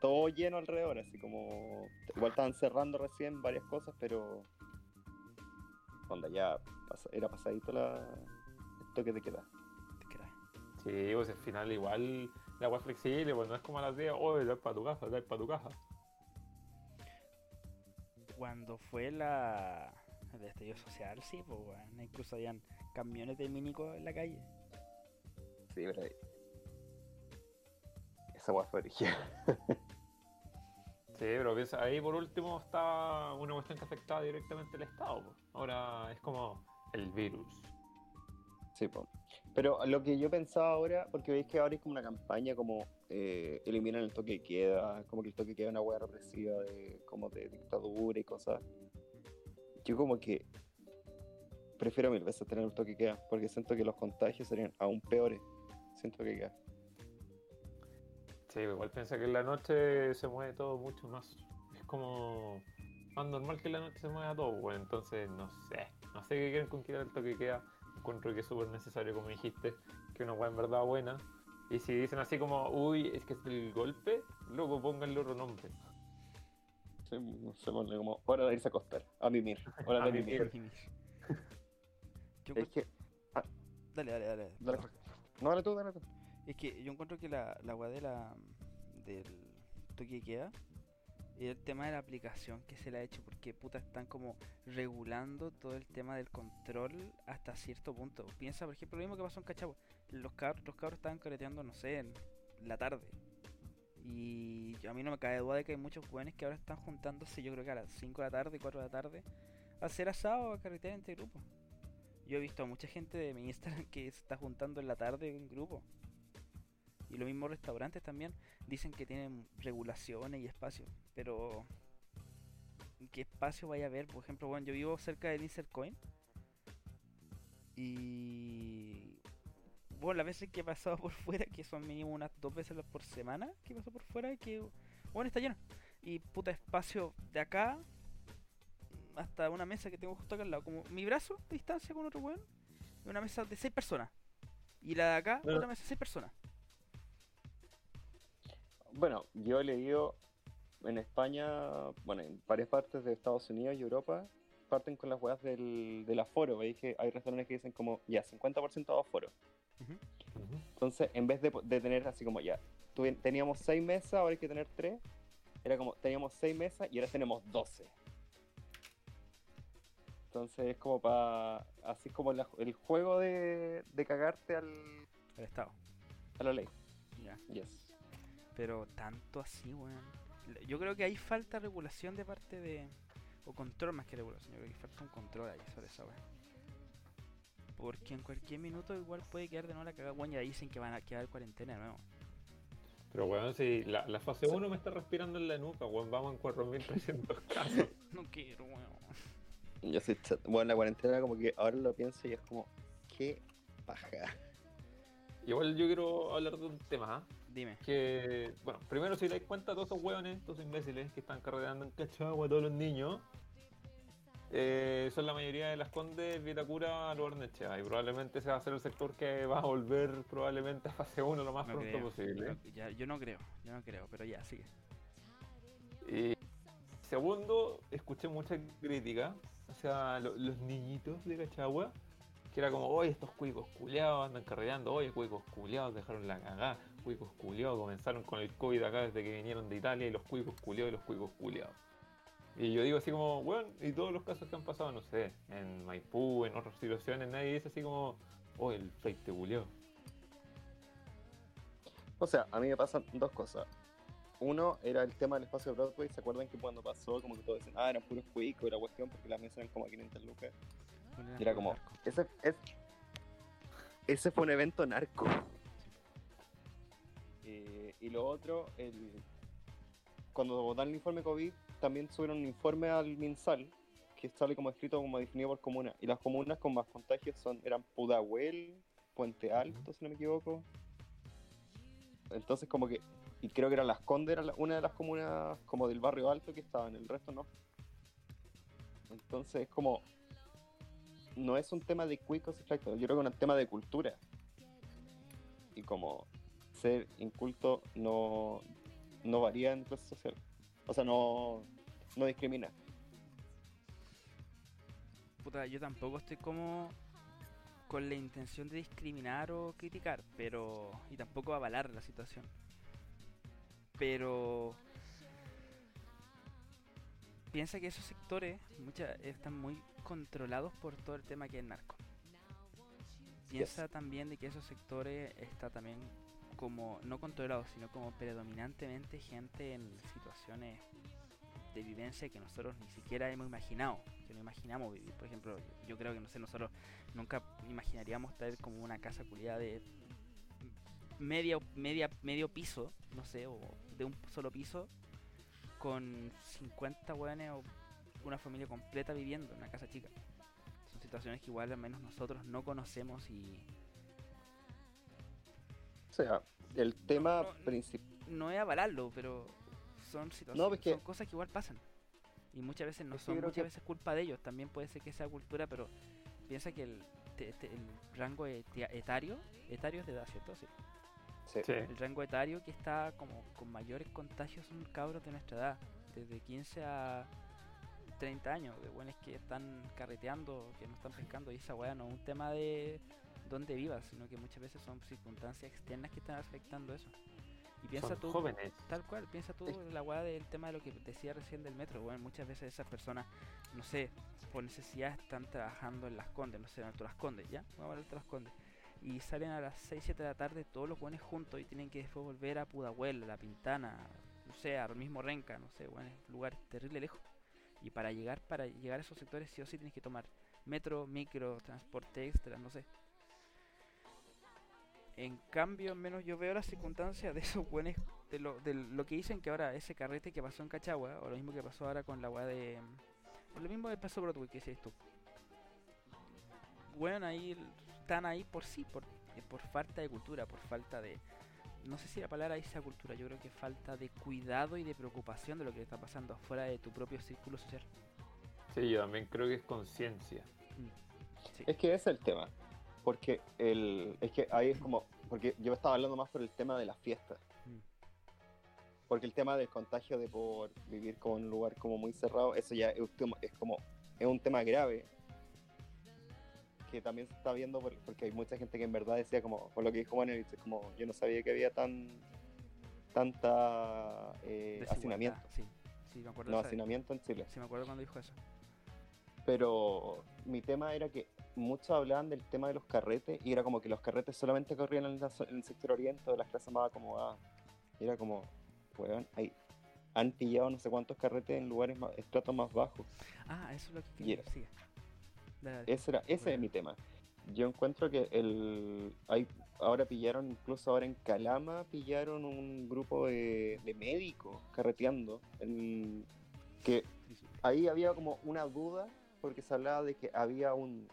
A: todo lleno alrededor, así como, igual estaban cerrando recién varias cosas, pero onda ya pas- era pasadito la, el toque de queda.
B: te creas.
C: Sí, pues al final igual la agua es flexible, pues no es como a las 10, oh, ya es para tu casa, ya es para tu casa.
B: Cuando fue la. El estallido social, sí, pues weón. Incluso habían camiones de mínico en la calle.
A: Sí, pero ahí- esa weá fue original.
C: Sí, pero piensa, ahí por último está una cuestión que afectaba directamente al Estado. pues. Ahora es como el virus.
A: Sí, po. pero lo que yo pensaba ahora, porque veis que ahora es como una campaña como eh, eliminan el toque de queda, como que el toque de queda es una hueá represiva de, como de dictadura y cosas. Yo como que prefiero mil veces tener un toque de queda, porque siento que los contagios serían aún peores. Siento que queda.
C: Sí, igual piensa que en la noche se mueve todo mucho más. Es como más normal que en la noche se mueva todo, pues entonces no sé. No sé qué quieren con quitar el toque que queda. Encuentro que es súper necesario, como dijiste, que una weá en verdad buena. Y si dicen así como, uy, es que es el golpe, luego pónganle otro nombre.
A: Se, se pone como hora de irse a acostar, a mimir, hora de
C: mimir.
A: mimir.
B: Yo
A: Es que,
B: Dale, dale, dale.
A: dale, no, dale tú, dale tú.
B: Es que yo encuentro que la, la de la, del toque de queda y el tema de la aplicación que se le ha hecho, porque puta están como regulando todo el tema del control hasta cierto punto. Piensa, por ejemplo, lo mismo que pasó en Cachagua. Los cabros, los cabros estaban carreteando, no sé, en la tarde. Y a mí no me cae duda de que hay muchos jóvenes que ahora están juntándose, yo creo que a las 5 de la tarde, 4 de la tarde, a hacer asado, a carretear entre grupos. Yo he visto a mucha gente de mi Instagram que se está juntando en la tarde en grupo. Y los mismos restaurantes también dicen que tienen regulaciones y espacios. Pero, ¿qué espacio vaya a haber? Por ejemplo, bueno, yo vivo cerca del Insert Coin. Y. Bueno, las veces que he pasado por fuera, que son mínimo unas dos veces por semana que paso por fuera, que. Bueno, está lleno. Y puta espacio de acá hasta una mesa que tengo justo acá al lado. Como mi brazo de distancia con otro weón. y Una mesa de seis personas. Y la de acá,
C: Bueno.
B: otra mesa de seis personas.
A: Bueno, yo he leído en España, bueno, en varias partes de Estados Unidos y Europa, parten con las weas del, del aforo. Veis que hay restaurantes que dicen como, ya, 50% de aforo.
B: Ujú.
A: Entonces, en vez de, de tener así como, ya, teníamos 6 mesas, ahora hay que tener 3. Era como, teníamos 6 mesas y ahora tenemos 12. Entonces es como para, así como la- el juego de, de cagarte al,
B: Estado.
A: a la ley.
B: Ya.
A: Yes.
B: Pero tanto así, weón. Yo creo que hay falta de regulación de parte de. O control más que regulación. Yo creo que falta un control ahí sobre esa weón. Porque en cualquier minuto igual puede quedar de nuevo la cagada, weón. Ya dicen que van a quedar cuarentena de nuevo.
C: Pero weón, si la, la fase 1 me está respirando en la nuca, weón, vamos en 4300 casos.
B: No quiero, weón.
A: Yo soy chat- Bueno, la cuarentena como que ahora lo pienso y es como, qué paja.
C: Igual yo quiero hablar de un tema, ¿ah?
B: Dime.
C: que, bueno, primero si te das cuenta, todos esos hueones, todos esos imbéciles que están carreteando en Cachagua, todos los niños, eh, son la mayoría de las Condes, Vitacura, Luarnechea, y probablemente ese va a ser el sector que va a volver probablemente a fase 1 lo más
B: No
C: pronto
B: creo.
C: posible.
B: Ya, yo no creo, yo no creo, pero ya, sigue.
C: Y segundo, escuché mucha crítica hacia lo- los niñitos de Cachagua, que era como, oye, estos cuicos culiados andan carreteando, oye, cuicos culiados dejaron la cagada, cuicos culiados comenzaron con el COVID acá desde que vinieron de Italia y los cuicos culiados y los cuicos culiados. Y yo digo así como, bueno, y todos los casos que han pasado, no sé, en Maipú, en otras situaciones, nadie dice así como, oye, el fleite culiado.
A: O sea, a mí me pasan dos cosas. Uno era el tema del espacio de Broadway. ¿Se acuerdan que cuando pasó, como que todos decían, ah, eran puros cuicos, la cuestión, porque las mesas eran como a 500 lucas? Y era como, ese, es, ese fue un evento narco. Eh, y lo otro, el, cuando dan el informe COVID, también subieron un informe al MinSal, que sale como escrito como definido por comuna. Y las comunas con más contagios son eran Pudahuel, Puente Alto, si no me equivoco. Entonces como que, y creo que era Las Condes, era la- una de las comunas como del barrio alto que estaban, el resto no. Entonces es como, no es un tema de cuicos y flactos, yo creo que es un tema de cultura. Y como ser inculto no, no varía en clase social. O sea, no, no discrimina.
B: Puta, yo tampoco estoy como con la intención de discriminar o criticar, pero. y tampoco avalar la situación. Pero. Piensa que esos sectores mucha- están muy controlados por todo el tema que es narco. Piensa también de que esos sectores está también como, no controlados, sino como predominantemente gente en situaciones de vivencia que nosotros ni siquiera hemos imaginado, que no imaginamos vivir. Por ejemplo, yo creo que no sé, nosotros nunca imaginaríamos tener como una casa culiada de media, media, medio piso, no sé, o de un solo piso, con 50 hueones o una familia completa viviendo en una casa chica. Son situaciones que igual al menos nosotros no conocemos y
A: O sea, el tema
B: no-
A: principal...
B: no es avalarlo, pero son situaciones,
A: No, es que-
B: son cosas que igual pasan. Y muchas veces no
A: Es
B: son muchas
A: que-
B: veces culpa de ellos, también puede ser que sea cultura, pero piensa que el, te- te- el rango etia- etario, etario es de edad, ¿cierto? Sí.
A: Sí.
C: Sí.
B: El rango etario que está como con mayores contagios son cabros de nuestra edad, desde 15 a 30 años, de buenos que están carreteando, que no están pescando, y esa weá no es un tema de dónde vivas, sino que muchas veces son circunstancias externas que están afectando eso. Y piensa
C: Son
B: tú,
C: jóvenes.
B: Tal cual, piensa tú
A: Es-
B: en la weá del tema de lo que decía recién del metro, bueno, muchas veces esas personas, no sé, por necesidad están trabajando en las condes, no sé, en Alto Las Condes, ¿ya? Vamos a hablar de Las Condes. Y salen a las 6, 7 de la tarde todos los buenos juntos y tienen que después volver a Pudahuel, a La Pintana, no sé, al mismo Renca, no sé, bueno, lugares terrible lejos. Y para llegar, para llegar a esos sectores sí o sí tienes que tomar metro, micro, transporte extra, no sé. En cambio, al menos yo veo las circunstancias de esos buenos, de lo, de lo que dicen que ahora ese carrete que pasó en Cachagua, o lo mismo que pasó ahora con la weá de. Lo mismo que pasó Broadway, que decías tú. Bueno, ahí están ahí por sí, por, eh, por falta de cultura, por falta de. No sé si la palabra es esa cultura, yo creo que falta de cuidado y de preocupación de lo que está pasando afuera de tu propio círculo social.
C: Sí, yo también creo que es conciencia.
B: Sí.
A: Es que ese es el tema. Porque el, es que ahí es como. Porque yo estaba hablando más por el tema de las fiestas.
B: Mm.
A: porque el tema del contagio de por vivir como en un lugar como muy cerrado, eso ya es, es como es un tema grave que también se está viendo por- porque hay mucha gente que en verdad decía como por lo que dijo Manuel, como yo no sabía que había tan tanta eh, hacinamiento,
B: Sí, sí, me acuerdo.
A: no hacinamiento en Chile.
B: Sí, me acuerdo cuando dijo eso.
A: Pero mi tema era que muchos hablaban del tema de los carretes y era como que los carretes solamente corrían en, la en el sector oriente de las clases más acomodadas. Y era como, weón, hay, han pillado no sé cuántos carretes en lugares más, estratos más bajos.
B: Ah, eso es lo que quería. dale.
A: Ese, era, ese
B: Bueno.
A: es mi tema. Yo encuentro que el hay, ahora pillaron, incluso ahora en Calama, pillaron un grupo de, de médicos carreteando. en- que ahí había como una duda porque se hablaba de que había un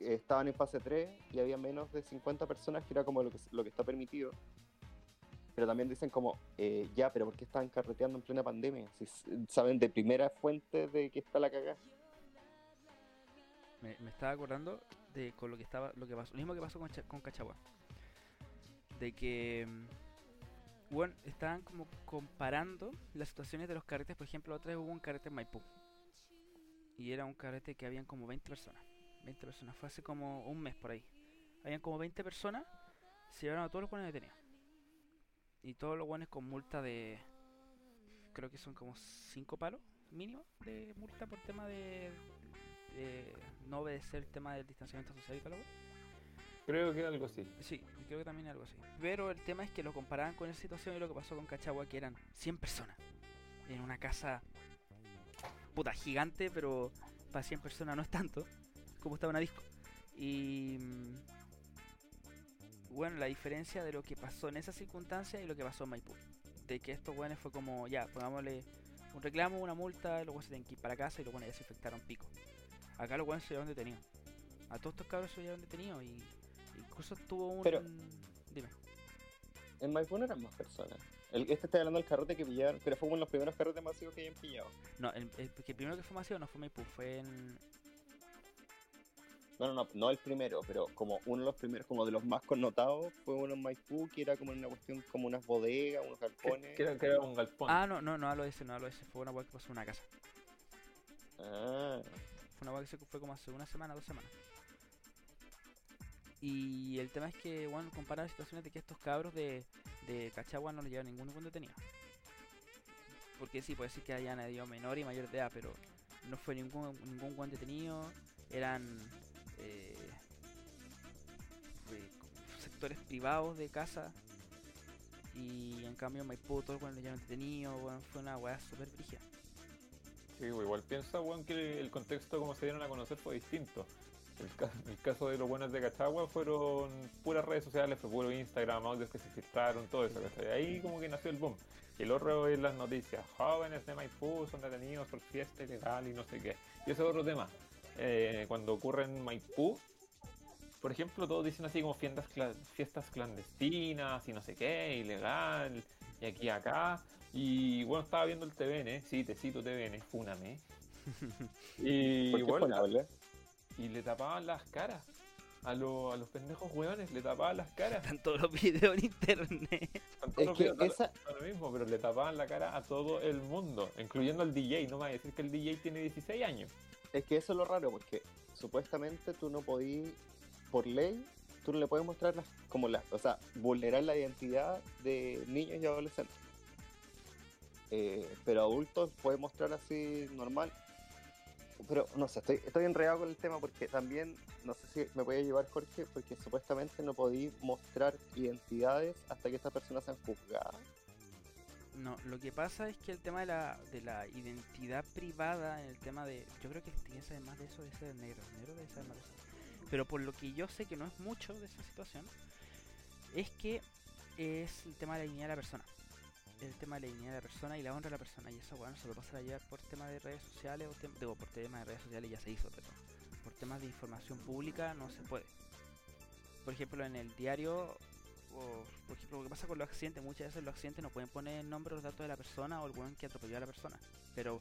A: estaban en fase 3 y había menos de 50 personas que era como lo que, está permitido pero también dicen como eh, ya pero ¿por qué estaban carreteando en plena pandemia? si saben de primera fuente de que está la cagada
B: Me, estaba acordando de con lo que estaba, lo que pasó, lo mismo que pasó con, con Cachagua. De que mm, bueno, estaban como comparando las situaciones de los carretes, por ejemplo, otra vez hubo un carrete en Maipú. Y era un carrete que habían como 20 personas. 20 personas, fue hace como un mes por ahí. Habían como 20 personas, se llevaron a todos los buenos detenidos. Y todos los buenos con multa de creo que son como 5 palos mínimo de multa por tema de eh, no obedecer el tema del distanciamiento social y tal.
C: Creo que algo así.
B: Sí, creo que también algo así. Pero el tema es que lo comparaban con esa situación y lo que pasó con Cachagua, que eran 100 personas en una casa puta gigante, pero para 100 personas no es tanto, como estaba una disco. Y mm, bueno, la diferencia de lo que pasó en esa circunstancia y lo que pasó en Maipú. De que estos buenos fue como, ya, pongámosle un reclamo, una multa, buenos se tienen que ir para casa y los buenos ya se infectaron pico. Acá los buenos se llevaron detenidos. A todos estos cabros se llevaron detenidos y incluso tuvo un...
A: Pero-
B: Dime.
A: en Maipú no eran más personas el, este está hablando del carrete que pillaron pero fue uno de los primeros carretes masivos que hayan pillado
B: No, el, el- el primero que fue masivo no fue Maipú, fue en...
A: no, no, no, no el primero, pero como uno de los primeros, como de los más connotados, fue uno en Maipú, que era como una cuestión, como unas bodegas, unos galpones.
C: que era, que era un galpón.
B: Ah, no, no, no hablo de ese, no hablo de ese, fue una weá que pasó en una casa.
A: Ah,
B: Fue una weá que se fue como hace una semana, dos semanas. Y el tema es que, bueno, compara las situaciones de que estos cabros de, de Cachagua no le llevan ningún buen detenido. Porque sí, puede ser que hayan habido menor y mayor de edad, pero no fue ningún, ningún buen detenido. Eran eh, sectores privados de casa. Y en cambio Maipú todos bueno, le llevan detenido, bueno, fue una weá súper brígida.
C: Sí, güey, igual piensa, weón, que el contexto como se dieron a conocer fue distinto. El, ca- el caso de los buenos de Cachagua fueron puras redes sociales, fue puro Instagram, audios que se filtraron, todo eso. Ahí como que nació el boom. Y el otro es las noticias, jóvenes de Maipú son detenidos por fiesta ilegal y no sé qué. Y ese es otro tema. Eh, cuando ocurre en Maipú, por ejemplo, todos dicen así como fiestas, cla- fiestas clandestinas y no sé qué, ilegal, y aquí y acá. Y bueno, estaba viendo el TVN, sí, te cito TVN, fúname. Y
A: ¿por qué
C: bueno, y le tapaban las caras. A, lo- a los pendejos hueones le tapaban las caras.
B: Están todos los videos en internet.
C: Están todos
A: Es
C: los
A: que
C: videos,
A: esa,
C: lo mismo, pero le tapaban la cara a todo el mundo, incluyendo al DJ. No me va a decir que el DJ tiene 16 años.
A: Es que eso es lo raro, porque supuestamente tú no podías, por ley, tú no le puedes mostrar las, como la, o sea, vulnerar la identidad de niños y adolescentes. Eh, pero adultos puedes mostrar así normal. Pero no sé, estoy, estoy enredado con el tema porque también, no sé si me puede llevar Jorge, porque supuestamente no podéis mostrar identidades hasta que estas personas sean juzgadas.
B: No, lo que pasa es que el tema de la, de la identidad privada, el tema de. Yo creo que tiene que más de eso, de ese negro. Negro debe saber más de eso. Pero por lo que yo sé que no es mucho de esa situación, es que es el tema de la dignidad de la persona. El tema de la dignidad de la persona y la honra de la persona. Y eso, bueno, se lo pasa a llevar por temas de redes sociales, o tem- digo, por temas de redes sociales ya se hizo, pero por temas de información pública no se puede. Por ejemplo, en el diario o, por ejemplo, lo que pasa con los accidentes, muchas veces los accidentes no pueden poner el nombre o los datos de la persona o el weón que atropelló a la persona. Pero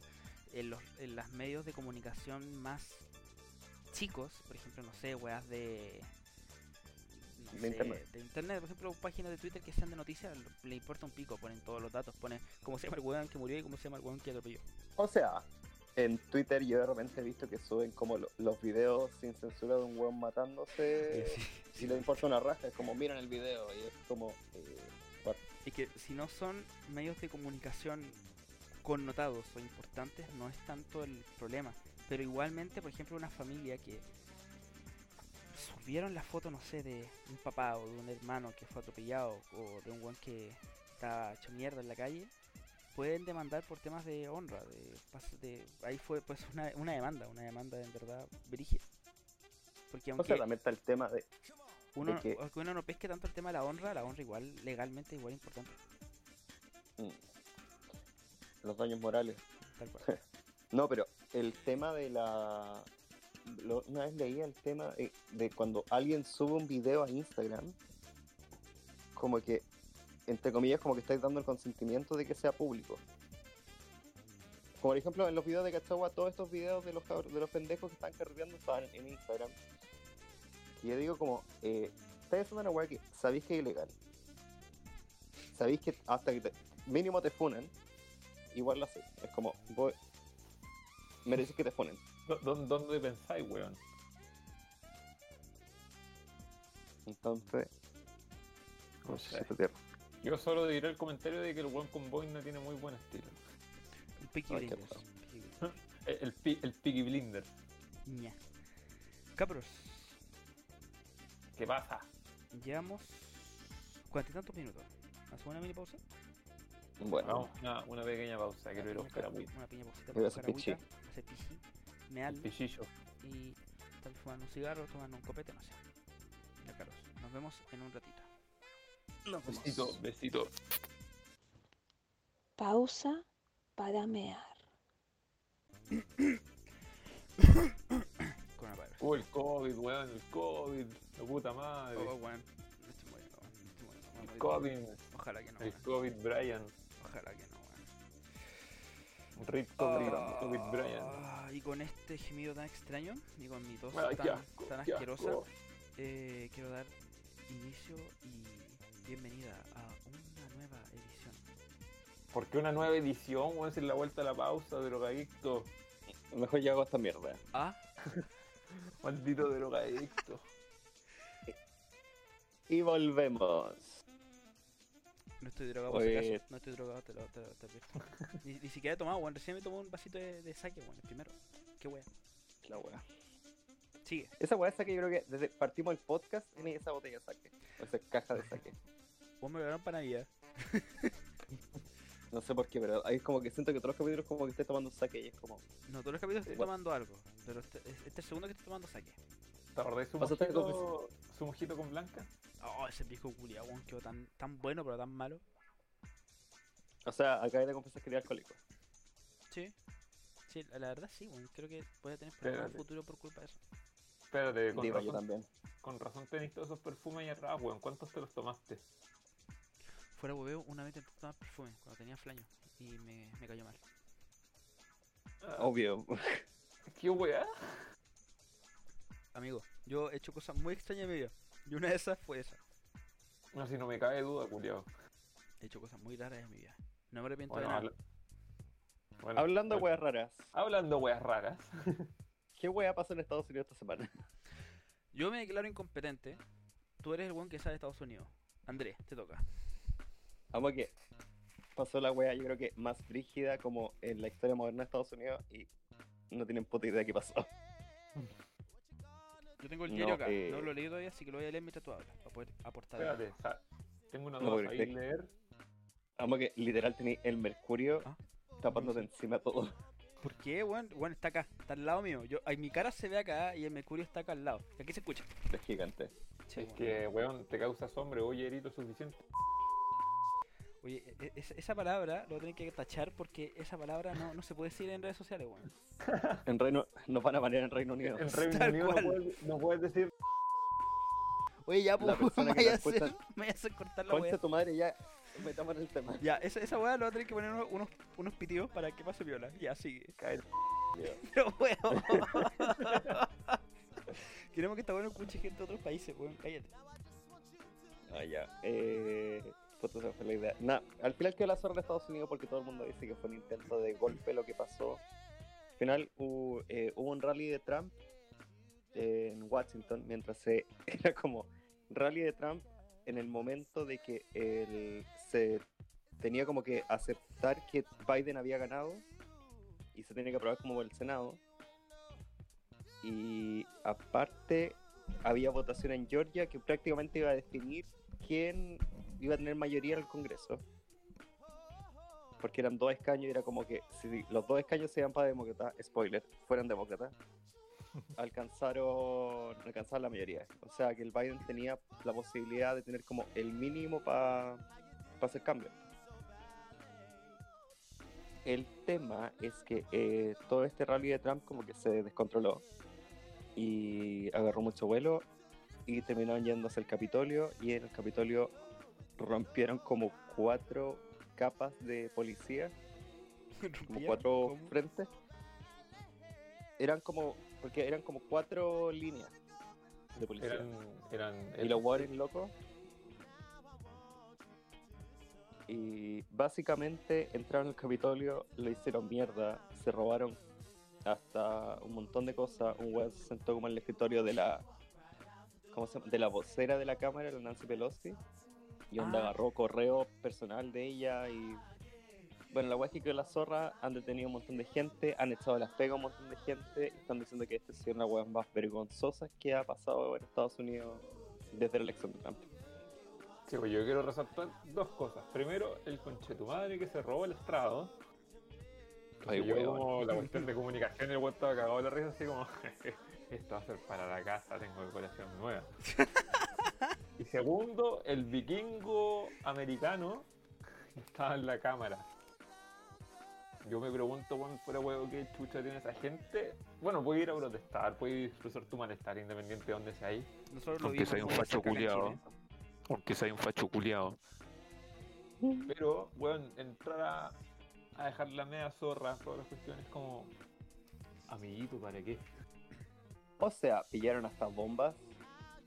B: en los en los medios de comunicación más chicos, por ejemplo, no sé, weas de. no
A: de
B: sé,
A: internet.
B: de internet, por ejemplo, páginas de Twitter que sean de noticias, le importa un pico, ponen todos los datos, ponen cómo se llama el weón que murió y cómo se llama el weón que atropelló.
A: O sea, en Twitter yo de repente he visto que suben como lo- los videos sin censura de un weón matándose. Si le importa una raja, es como miran el video y es como. eh?
B: Y que si no son medios de comunicación connotados o importantes, no es tanto el problema. Pero igualmente, por ejemplo, una familia que subieron la foto, no sé, de un papá o de un hermano que fue atropellado o de un weón que estaba hecho mierda en la calle, pueden demandar por temas de honra. De, de- ahí fue pues una, una demanda, una demanda en verdad brígida. Porque
A: O
B: aunque
A: sea, también está el tema de.
B: uno,
A: de que-
B: aunque uno no pesque tanto el tema de la honra, la honra igual, legalmente igual importante.
A: mm, los daños morales.
B: Tal cual.
A: No, pero el tema de la. una vez leía el tema de, de cuando alguien sube un video a Instagram, como que, entre comillas, como que estáis dando el consentimiento de que sea público. Como por ejemplo en los videos de Cachagua, todos estos videos de los de los pendejos que están carreteando estaban en Instagram. Y yo digo como, eh, estáis haciendo una weá que sabéis que es ilegal. Sabéis que hasta que te- mínimo te funan, igual lo hacéis. Es como, voy, mereces que te funen.
C: ¿Dó- dó- ¿Dónde pensáis, weón?
A: Entonces,
C: No sé.
A: tierra.
C: Yo solo diré el comentario de que el weón con boina tiene muy buen estilo.
B: Un Peaky Blinders. Peaky Blinders.
C: El, el, el Blinder.
B: Cabros,
C: ¿Qué pasa?
B: llevamos cuarenta y tantos minutos. ¿Hacemos una mini pausa?
A: Bueno,
C: Vamos, una, una pequeña pausa. Quiero ir a buscar agüita.
B: Una pequeña pausita
A: Voy
B: para
A: a
B: buscar agüita, hacer meal
C: Pichillo.
B: y tal vez fumando un cigarro, tomando un copete, no sé. Ya, Carlos, nos vemos en un ratito.
C: Besito, besito.
E: Pausa para mear.
B: Coronavirus.
C: Uh, el COVID, weón, el COVID. La puta madre.
B: Oh, weón. Me estoy muriendo, weón. Me estoy muriendo, weón.
C: el COVID.
B: Ojalá que no,
C: El
B: weón.
C: COVID Brian.
B: Ojalá que no, weón.
C: Rip COVID,
B: Ah,
C: COVID Brian.
B: Y con este gemido tan extraño y con mi tos
C: Ay,
B: tan,
C: asco,
B: tan asquerosa, eh, quiero dar inicio y bienvenida a una nueva edición.
C: ¿Por qué una nueva edición, weón? Sin la vuelta a la pausa, drogadicto.
A: mejor yo hago esta mierda.
B: Ah,
C: Maldito drogadicto.
A: Y volvemos.
B: no estoy drogado por si acaso. No estoy drogado, te lo, te lo- te lo advierto. ni, ni siquiera he tomado, weón. Recién me tomó un vasito de, de saque, weón. El primero. Qué wea.
A: La wea.
B: Sigue.
A: Esa wea saque yo creo que desde partimos el podcast en esa botella de saque. O esa caja de saque.
B: Vos me dieron para Navidad.
A: No sé por qué, pero ahí es como que siento que todos los capítulos como que estés tomando saque y es como.
B: No, todos los capítulos estoy
A: Bueno.
B: tomando algo. Pero este, este es el segundo que estoy tomando saque.
C: ¿Te acordás su mojito, su mojito con blanca?
B: Oh, ese viejo culiao, weón. Quedó tan, tan bueno, pero tan malo.
A: O sea, acá de confesar que era alcohólico.
B: Sí. Sí, la, verdad sí, weón. Creo que voy a tener problemas
C: Espérate.
B: futuro por culpa de eso.
C: Espérate, con
A: Digo yo
C: razón,
A: también.
C: con razón tenés todos esos perfumes ahí atrás, weón. ¿Cuántos te los tomaste?
B: Fuera hueveo, una vez intenté tomar perfume cuando tenía flaño y me, me cayó mal.
C: Ah,
A: Obvio.
C: ¿Qué weá?
B: Amigo, yo he hecho cosas muy extrañas en mi vida. Y una de esas fue esa.
C: No, si no me cabe duda, culiao.
B: He hecho cosas muy raras en mi vida. No me arrepiento
C: Bueno,
B: de nada.
C: bueno,
A: Hablando de
C: bueno,
A: weas raras.
C: Hablando weas raras.
A: ¿Qué wea pasó en Estados Unidos esta semana?
B: Yo me declaro incompetente. Tú eres el buen que sabe de Estados Unidos. Andrés, te toca.
A: Vamos que pasó la wea, yo creo que más frígida como en la historia moderna de Estados Unidos y no tienen puta idea de qué pasó.
B: Yo tengo el
A: No,
B: diario acá.
A: eh.
B: No lo he leído todavía, así que lo voy a leer mientras tú hablas. Para poder aportar.
C: Espérate, o sea, tengo una
A: No,
C: duda
A: porque
C: ahí
A: te-
C: leer.
A: Vamos que literal tenía el mercurio
B: Ah.
A: tapándote encima todo.
B: ¿Por qué, weón? Bueno, está acá, está al lado mío. Yo, ay, mi cara se ve acá y el mercurio está acá al lado. Aquí se escucha.
A: Es gigante.
B: Sí,
C: Es
B: weón.
C: que, weón, te causa sombra, oye, erito suficiente.
B: Oye, e- e- esa palabra lo voy a tener que tachar porque esa palabra no, no se puede decir en redes sociales, weón.
A: En Reino, nos van a banear en Reino Unido.
C: En Reino
B: Tal
C: Unido no
B: cual.
C: puedes, no puedes decir.
B: Oye, ya, pues, me vaya a hacer, me a hacer cortar la
A: Concha
B: weá.
A: tu madre, ya metamos en el tema.
B: Ya, esa, esa weá lo voy a tener que poner unos, unos, pitidos para que pase viola. Ya, sigue.
C: Cállate.
B: Pero weón. Queremos que esta weá no escuche gente de otros países, weón. Cállate.
A: Ah, ya. Eh, puta, se me fue la idea. Nah, al final quedó la zorra de Estados Unidos porque todo el mundo dice que fue un intento de golpe lo que pasó. Al final hubo, eh, hubo un rally de Trump eh, en Washington mientras se era como rally de Trump en el momento de que él se tenía como que aceptar que Biden había ganado y se tenía que aprobar como el Senado. Y aparte había votación en Georgia que prácticamente iba a definir quién iba a tener mayoría en el Congreso. Porque eran dos escaños y era como que si los dos escaños se iban para demócratas, spoiler, fueran demócratas, alcanzaron, alcanzaron la mayoría. O sea que el Biden tenía la posibilidad de tener como el mínimo para hacer cambio. El tema es que eh, todo este rally de Trump como que se descontroló y agarró mucho vuelo y terminaron yéndose al Capitolio y en el Capitolio rompieron como cuatro capas de policía, como cuatro
B: ¿Cómo?
A: frentes. Eran como, porque eran como cuatro líneas de policía.
C: Eran, eran
A: Y los Warriors locos. Y básicamente entraron al Capitolio, lo hicieron mierda, se robaron hasta un montón de cosas. Un weón se sentó como en el escritorio de la. ¿Cómo se llama? De la vocera de la cámara, la Nancy Pelosi. Y donde
B: Ah.
A: agarró correo personal de ella y. Bueno, la weá es que la zorra han detenido un montón de gente, han echado las pegas a un montón de gente y están diciendo que esta ha sido una weá más vergonzosa que ha pasado en Estados Unidos desde la elección de Trump.
C: Sí, pues yo quiero resaltar dos cosas. Primero, el conchetumadre que se robó el estrado.
A: Ay,
C: yo como la cuestión de comunicación, el weón estaba cagado de la risa, así como, esto va a ser para la casa, tengo decoración nueva. y segundo, el vikingo americano estaba en la cámara. Yo me pregunto, weón, fuera huevo, qué chucha tiene esa gente. Bueno, puede ir a protestar, puede expresar tu malestar independiente de dónde sea ahí.
B: Nosotros lo
F: Aunque soy un facho.
B: Chile.
F: Aunque sea un facho culiao.
C: Pero, weón, entrar a, a dejar la media zorra, todas las cuestiones como. Amiguito, ¿para qué?
A: O sea, pillaron hasta bombas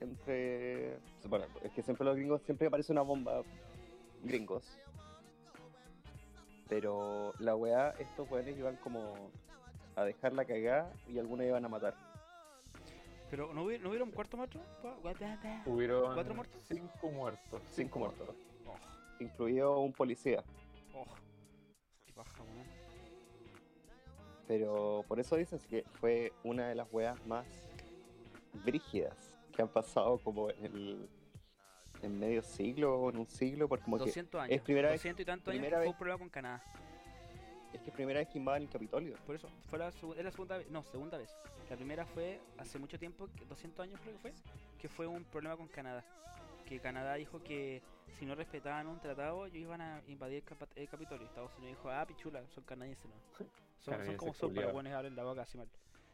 A: entre. Bueno, es que siempre los gringos, siempre aparece una bomba gringos. Pero la weá, estos weones iban como a dejar la cagada y algunos iban a matar.
B: Pero ¿no, hubi- no hubieron cuarto da.
C: Hubieron
B: ¿Cuatro muertos?
C: Cinco muertos.
A: Cinco muertos. Incluido un policía.
B: Oh, qué paja, weón.
A: Pero por eso dices que fue una de las weas más brígidas que han pasado como en el en medio siglo o en un siglo, porque como que
B: 200 años.
A: es primera vez-
B: 200 y tantos años que fue
A: vez-
B: un problema con Canadá.
A: es que es primera vez que invaden el Capitolio.
B: Por eso, fue la, es la segunda vez. No, segunda vez. La primera fue hace mucho tiempo, que- 200 años creo que fue, que fue un problema con Canadá. Que Canadá dijo que si no respetaban un tratado, ellos iban a invadir el, Capitolio. Estados Unidos dijo, ah, pichula, son canadienses, ¿no? Son, son como son, pero buenos abren la boca así mal.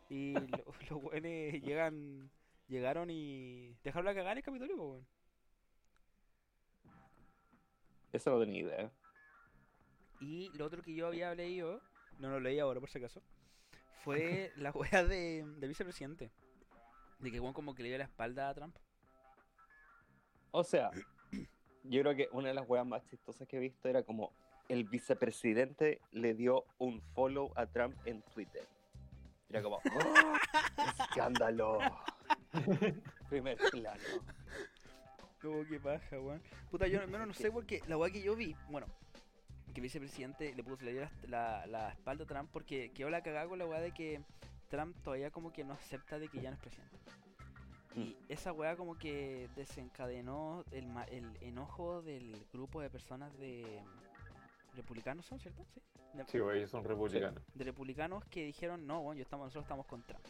B: Y lo- los buenos llegan, llegaron y dejaron la cagada en el Capitolio, pues, weón.
A: Eso no tenía idea.
B: Y lo otro que yo había leído, no lo leí ahora por si acaso, fue la wea de, del vicepresidente. De que Juan como que le dio la espalda a Trump.
A: O sea, yo creo que una de las weas más chistosas que he visto era como el vicepresidente le dio un follow a Trump en Twitter. Era como, ¡Oh! ¡Escándalo! Primer plano.
B: Como que paja, weón. Puta, yo al menos no sé porque la wea que yo vi, bueno, que el vicepresidente le puso, le dio la, la, la espalda a Trump porque quedó la cagada con la wea de que Trump todavía como que no acepta de que ya no es presidente. Y esa weá como que desencadenó el, ma- el enojo del grupo de personas de republicanos, ¿son cierto? Sí. De-
C: Sí, ellos son republicanos.
B: de republicanos que dijeron, no, bueno, yo estamos, nosotros estamos con Trump.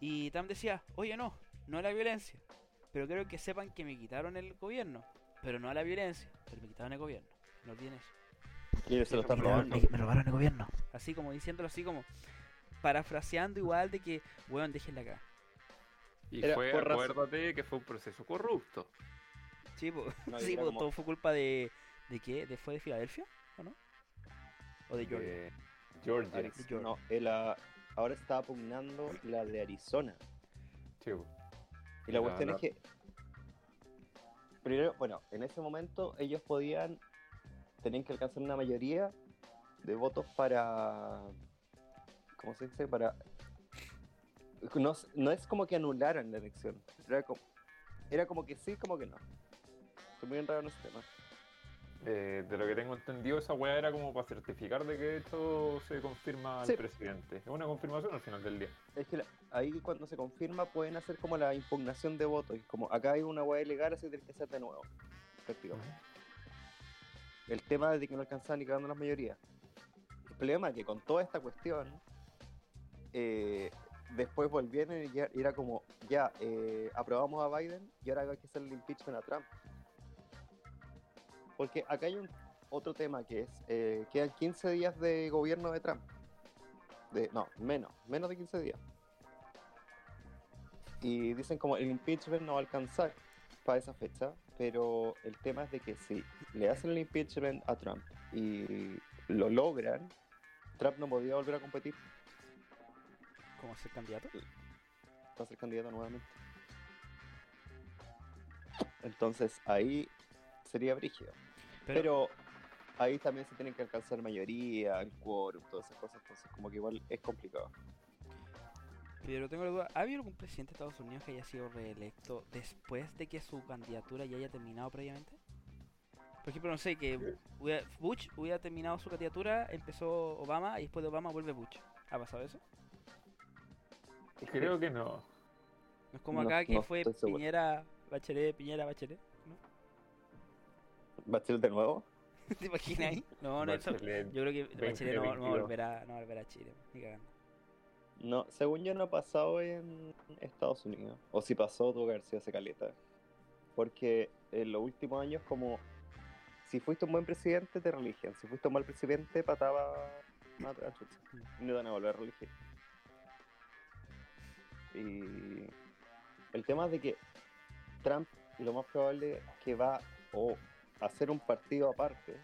B: Y Trump decía, oye, no, no a la violencia, pero quiero que sepan que me quitaron el gobierno, pero no a la violencia, pero me quitaron el gobierno. No olviden eso.
A: Y se lo están
C: Me
A: robando.
B: me robaron el gobierno. Así como diciéndolo así como, parafraseando igual de que, weón, déjenla acá.
C: Y
A: Era
C: fue, acuérdate que fue un proceso corrupto.
B: Sí, po,
A: No,
B: sí, po,
A: como-
B: todo fue culpa de, ¿de qué? ¿De, ¿Fue de Filadelfia o no? ¿O de Georgia?
C: de Georgia.
A: No, él, ahora está pugnando la de Arizona.
C: Sí.
A: Y la cuestión
C: no.
A: es que primero, bueno, en ese momento ellos podían, tenían que alcanzar una mayoría de votos para, ¿cómo se dice? Para, no es como que anularan la elección, era como, era como que sí, como que no. Estoy muy enredado en ese tema.
C: Eh, de lo que tengo entendido, esa weá era como para certificar de que esto se confirma al
A: Sí.
C: presidente. Es una confirmación al final del día.
A: Es que la- ahí cuando se confirma pueden hacer como la impugnación de votos, y como acá hay una hueá ilegal, así que tiene que ser de nuevo, prácticamente. el tema de que no alcanzaban ni quedando las mayorías. El problema es que con toda esta cuestión, eh, después volvieron y ya- y era como, ya, eh, aprobamos a Biden y ahora hay que hacer el impeachment a Trump. Porque acá hay un otro tema que es, eh, quedan 15 días de gobierno de Trump. De, no, menos, menos de 15 días. Y dicen como el impeachment no va a alcanzar para esa fecha, pero el tema es de que si le hacen el impeachment a Trump y lo logran, Trump no podría volver a competir
B: ¿Cómo ser candidato?
A: para ser candidato nuevamente. Entonces ahí sería brígido.
B: Pero,
A: Pero, ahí también se tienen que alcanzar mayoría, el quórum, todas esas cosas, entonces como que igual es complicado.
B: pero tengo la duda, ¿ha habido algún presidente de Estados Unidos que haya sido reelecto después de que su candidatura ya haya terminado previamente? Por ejemplo, no sé, que Bush hubiera terminado su candidatura, empezó Obama y después de Obama vuelve Bush. ¿Ha pasado eso?
C: Creo que no.
B: No es como
A: No-
B: acá que
A: no
B: fue. Piñera, Bachelet, Piñera, Bachelet. ¿No?
A: ¿Bachelet de nuevo?
B: ¿Te imaginas ahí? No, no, eso, yo creo que Bachelet no, no
C: 2022.
B: volverá, no volverá a Chile, ni cagando.
A: No, según yo no ha pasado en Estados Unidos. O si pasó, tuvo que haber sido hace caleta. Porque en los últimos años, como si fuiste un buen presidente, te religen. Si fuiste un mal presidente, pataba no te. Y no te van a volver a reelegir. Y el tema es de que Trump lo más probable es que va o a hacer un partido aparte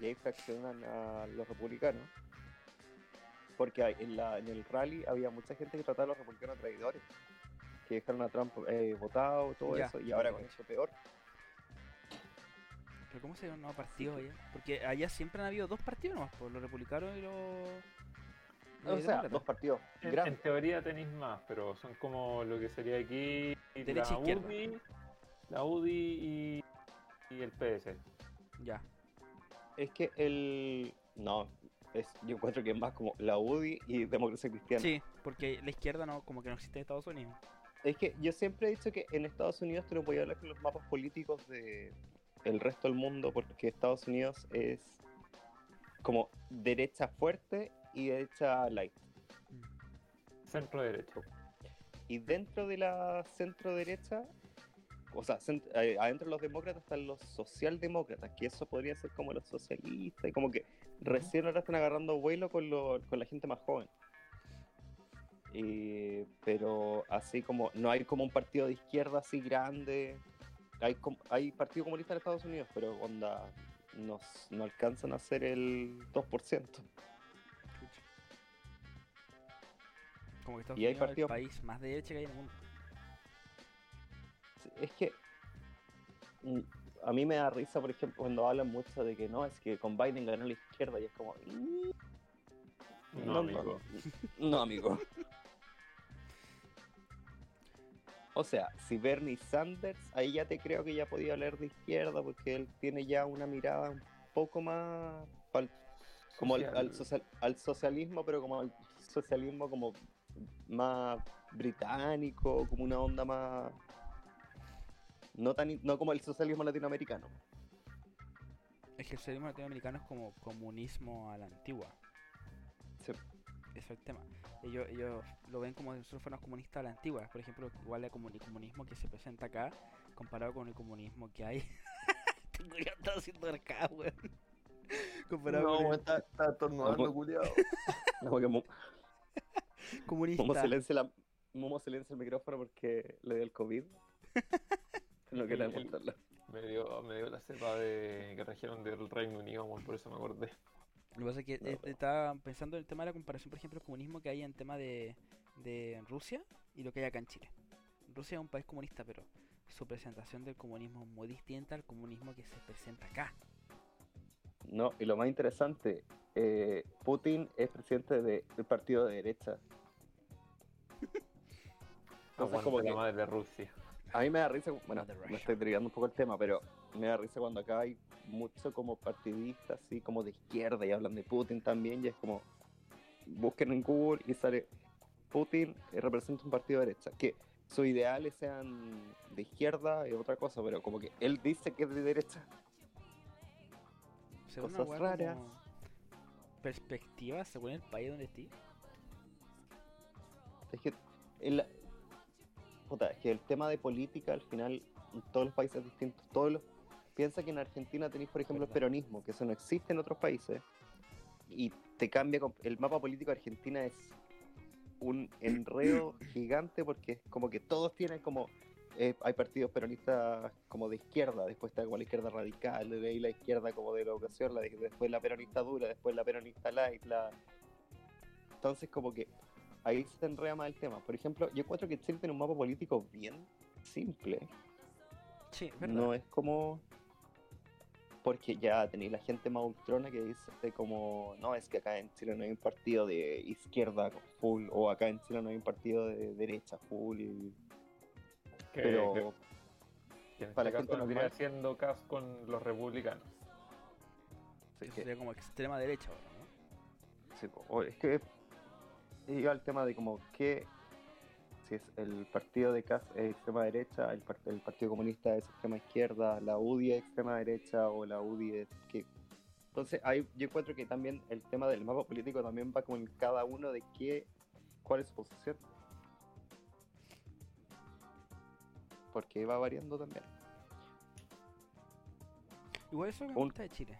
A: y ahí fraccionan a los republicanos porque en, la, en el rally había mucha gente que trataba a los republicanos traidores, que dejaron a Trump eh, votado, todo
B: Ya,
A: eso, y ahora con eso peor.
B: ¿Pero cómo se llama un nuevo partido allá? Porque allá siempre han habido dos partidos nomás, por los republicanos y los...
A: O
B: los
A: sea, dos partidos
C: En, teoría tenéis más, pero son como lo que sería aquí
B: Derecha,
C: la
B: izquierda.
C: UDI, la UDI y, y el PS.
B: Ya.
A: Es que el... No, es, yo encuentro que es más como la UDI y Democracia Cristiana.
B: Sí, porque la izquierda no, como que no existe en Estados Unidos.
A: Es que yo siempre he dicho que en Estados Unidos tú no podías hablar con los mapas políticos de el resto del mundo porque Estados Unidos es como derecha fuerte y derecha light.
C: Centro derecho.
A: Y dentro de la centro derecha, o sea, eh, adentro de los demócratas están los socialdemócratas, que eso podría ser como los socialistas, y como que recién ahora están agarrando vuelo con, lo- con la gente más joven. Y- pero así como, no hay como un partido de izquierda así grande. Hay, hay partido comunista en Estados Unidos, pero onda, no, no alcanzan a ser el 2%.
B: Como que Estados
A: Y hay
B: es el
A: partidos-
B: país más de derecha que hay en el mundo.
A: Es que mm, a mí me da risa, por ejemplo, cuando hablan mucho de que no, es que con Biden ganó la izquierda y es como... mm,
C: No, amigo.
A: No, no, amigo. O sea, si Bernie Sanders, ahí ya te creo que ya podía hablar de izquierda porque él tiene ya una mirada un poco más como al, al
C: Social.
A: social- al socialismo, pero como al socialismo como más británico, como una onda más no tan no como el socialismo latinoamericano.
B: Es que el socialismo latinoamericano es como comunismo a la antigua.
A: Sí.
B: Ese es el tema. Ellos, ellos lo ven como si nosotros fuéramos comunistas a la antigua. Por ejemplo, igual el comuni- comunismo que se presenta acá, comparado con el comunismo que hay. Este culiao está haciendo acá, weón. Comparado con el
A: está, está
C: estornudando, culiao.
A: No, que Mo-
B: comunista.
A: Momo silencia, la, Momo silencia el micrófono porque le dio el COVID. No quería mostrarlo.
C: Me dio, me dio la cepa de que trajeron del Reino Unido, amor, por eso me acordé.
B: Lo que pasa es que
A: No,
B: eh,
A: pero-
B: estaba pensando en el tema de la comparación, por ejemplo, el comunismo que hay en tema de, de Rusia y lo que hay acá en Chile. Rusia es un país comunista, pero su presentación del comunismo es muy distinta al comunismo que se presenta acá.
A: No, y lo más interesante, eh, Putin es presidente de- del partido de derecha. Entonces, como
C: la
A: que
C: madre de Rusia.
A: A mí me da risa, bueno, me estoy desviando un poco el tema, pero me da risa cuando acá hay mucho como partidistas, así como de izquierda, y hablan de Putin también, y es como, busquen en Google y sale, Putin representa un partido de derecha, que sus ideales sean de izquierda es otra cosa, pero como que él dice que es de derecha.
B: Según
A: Cosas raras.
B: Perspectiva según el país donde estés.
A: Es que el, puta, es que el tema de política al final en todos los países es distinto. Todos los, piensa que en Argentina tenéis, por ejemplo, el peronismo, que eso no existe en otros países, y te cambia. El mapa político de Argentina es un enredo gigante porque es como que todos tienen como. eh, hay partidos peronistas como de izquierda, después está como la izquierda radical, de ahí la izquierda como de la educación, la de- después la peronista dura, después la peronista light, la... Entonces como que ahí se enreda más el tema. Por ejemplo, yo encuentro que Chile tiene un mapa político bien simple.
B: Sí, verdad.
A: No es como. Porque ya tenéis la gente más ultrona que dice como, no, es que acá en Chile no hay un partido de izquierda full, o acá en Chile no hay un partido de derecha full. y-
C: Que,
A: Pero
C: que-
A: para
C: este
A: la gente normal-
C: haciendo caso con los republicanos.
A: sí,
B: sería como extrema derecha ahora, ¿no?
A: sí, es que llega el tema de como que si es el partido de Cas es extrema derecha, el, el Partido Comunista es extrema izquierda, la UDI es extrema derecha o la UDI es que entonces ahí yo encuentro que también el tema del mapa político también va con cada uno de qué cuál es su posición. Porque va variando también.
B: Igual eso me gusta de Chile.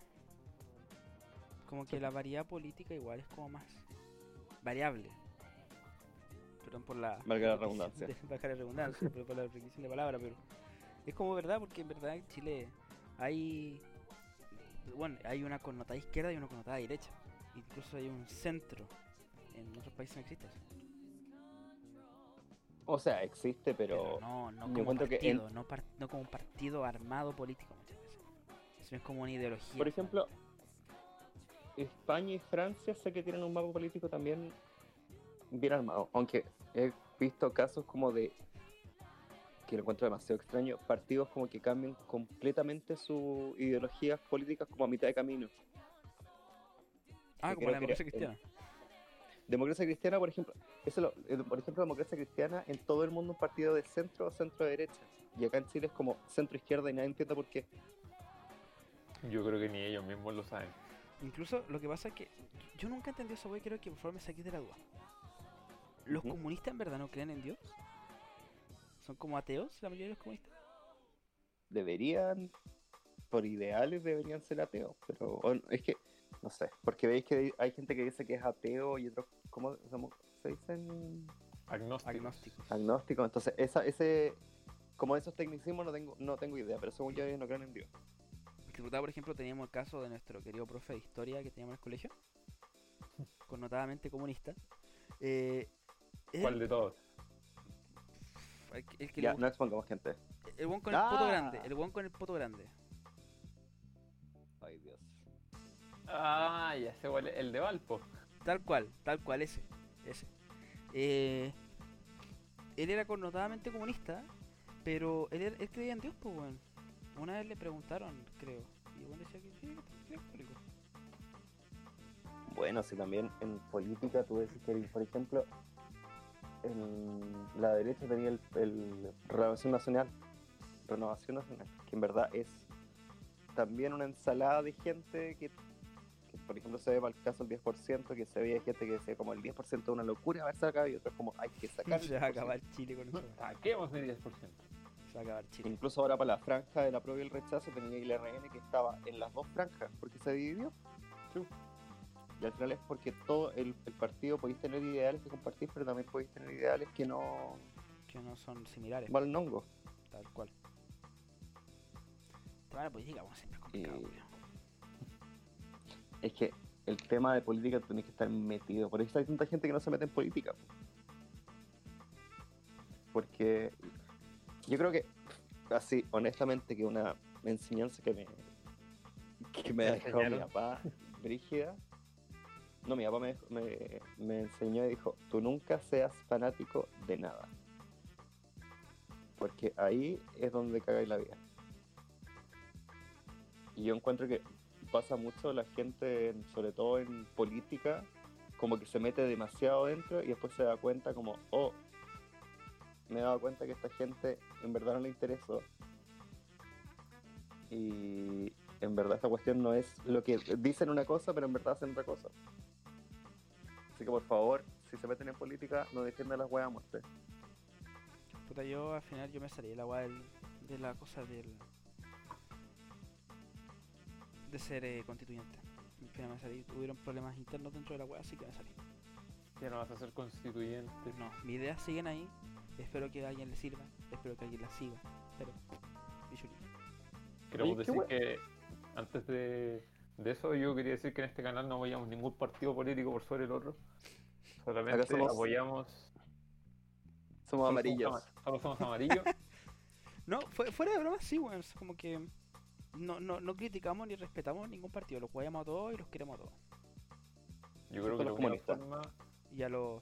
B: Como que la variedad política igual es como más variable. Perdón por la...
A: Valga la redundancia.
B: de- valga la redundancia, pero por la repetición de palabra, pero... Es como verdad, porque en verdad en Chile hay... Bueno, hay una connotada izquierda y una connotada derecha. Incluso hay un centro. En otros países no existe eso.
A: O sea, existe, pero,
B: no, no
A: yo
B: como
A: encuentro que
B: partido,
A: en-
B: no, par- no como un partido armado político muchas veces. Eso es como una ideología.
A: por ejemplo, España y Francia sé que tienen un mapa político también bien armado, aunque he visto casos como de que lo encuentro demasiado extraño, partidos como que cambian completamente sus ideologías políticas como a mitad de camino.
B: ah,
A: que
B: como la democracia
A: era-
B: cristiana.
A: Democracia cristiana, por ejemplo, eso lo- eh, por ejemplo, democracia cristiana en todo el mundo un partido de centro o centro derecha. Y acá en Chile es como centro izquierda y nadie entiende por qué.
C: Yo creo que ni ellos mismos lo saben.
B: Incluso lo que pasa es que yo nunca entendí eso, güey. Quiero que por favor me saques de la duda. ¿Los comunistas en verdad no creen en Dios? ¿Son como ateos la mayoría de los comunistas?
A: deberían, por ideales, deberían ser ateos, pero es que, no sé, porque veis que hay gente que dice que es ateo y otros, ¿cómo se dicen?
C: Agnósticos.
B: Agnósticos.
A: Agnósticos, entonces esa, ese, como esos tecnicismos no tengo, no tengo idea, pero según yo ellos no creen en Dios.
B: Por ejemplo, teníamos el caso de nuestro querido profe de historia que teníamos en el colegio, connotadamente comunista. Eh,
C: ¿Cuál de todos?
B: el, el que
A: Ya, no expongamos gente.
B: el buen con el poto
A: Ah.
B: grande, el buen con el poto grande.
A: Ay, Dios.
C: Ah, ya sé cuál es. El de Valpo.
B: Tal cual, tal cual, ese. ese. Eh, él era connotadamente comunista, pero él, él creía en Dios, pues, weón. Una vez le preguntaron, creo. Y bueno decía que sí, que católico.
A: Bueno, si también en política tú decís que, por ejemplo, en la derecha tenía el, el Renovación Nacional, Renovación Nacional, que en verdad es también una ensalada de gente que, que, por ejemplo, se ve para el caso el 10%, que se veía gente que decía como el 10% es una locura haber sacado y otros como hay que sacar. el
B: Se va a
A: 10%.
B: acabar Chile con eso.
C: Saquemos el 10%.
B: Se va a acabar Chile.
A: Incluso ahora para la franja de la prueba y el rechazo tenía el RN que estaba en las dos franjas, porque se dividió. Y al final es porque todo el, el partido podéis tener ideales que compartir, pero también podéis tener ideales que no
B: Que no son similares,
A: valen hongo.
B: tal cual. De la política, bueno, siempre es complicado,
A: Y-. Es que el tema de política tenéis que estar metido. Por eso hay tanta gente que no se mete en política. Porque yo creo que así, honestamente, que una enseñanza que me, que me
C: ¿Te
A: dejó mi papá, brígida. No, mi papá me, me, me enseñó y dijo, tú nunca seas fanático de nada. Porque ahí es donde cagáis la vida. Y yo encuentro que pasa mucho la gente, en- sobre todo en política, como que se mete demasiado dentro y después se da cuenta como, oh, me he dado cuenta que esta gente en verdad no le interesó. Y en verdad esta cuestión no es lo que dicen una cosa, pero en verdad hacen otra cosa. Así que por favor, si se meten en política, no defiendan las weas a muerte.
B: Puta, yo al final yo me salí de la del- de la cosa del. de ser eh, constituyente. Al final me salí, tuvieron problemas internos dentro de la weá, así que me salí.
C: Ya no vas a ser constituyente.
B: No, mis ideas siguen ahí. Espero que a alguien le sirva. Espero que alguien las siga. Pero.
A: qué
C: decir
A: we-
C: que antes de, de eso yo quería decir que en este canal no apoyamos ningún partido político por sobre el otro. Solamente
A: somos-
C: apoyamos...
A: Somos amarillos.
C: Somos, ama- solo somos amarillos.
B: No, fue- fuera de broma, sí, weón. es como que. No, no, no criticamos ni respetamos ningún partido. Los apoyamos a todos y los queremos a todos.
C: Yo creo que la
A: los comunistas.
C: forma
B: Y a los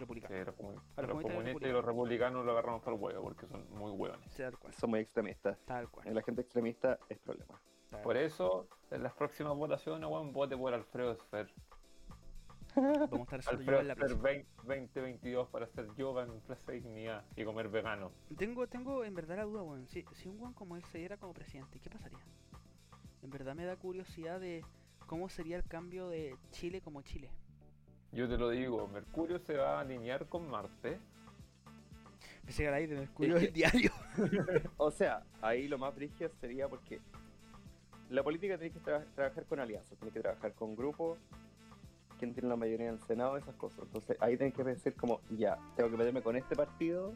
B: republicanos.
C: que los, comun-
B: A los
C: los
B: comunistas y
C: comunistas y los republicanos lo agarramos para el huevo porque son muy hueones.
B: Tal cual.
A: Son muy extremistas.
B: Tal cual.
A: La gente extremista es problema.
B: tal
C: Por eso, en las próximas votaciones, weón, vote por Alfredo Sfer.
B: Vamos a estar
C: Alfredo
B: en la
C: Sfer
B: próxima.
C: 20- 2022 para hacer yoga en Plaza Dignidad y comer vegano.
B: Tengo, tengo en verdad la duda, weón. Si, si un weón como él se diera como presidente, ¿qué pasaría? En verdad me da curiosidad de cómo sería el cambio de Chile como Chile.
C: Yo te lo digo, Mercurio se va a alinear con Marte.
B: Era ahí de Mercurio
A: Es que-
B: del diario.
A: O sea, ahí lo más brígido sería porque la política tiene que tra- trabajar con alianzas, tiene que trabajar con grupos, quién tiene la mayoría en el Senado, esas cosas. Entonces ahí tienes que decir como, ya, tengo que meterme con este partido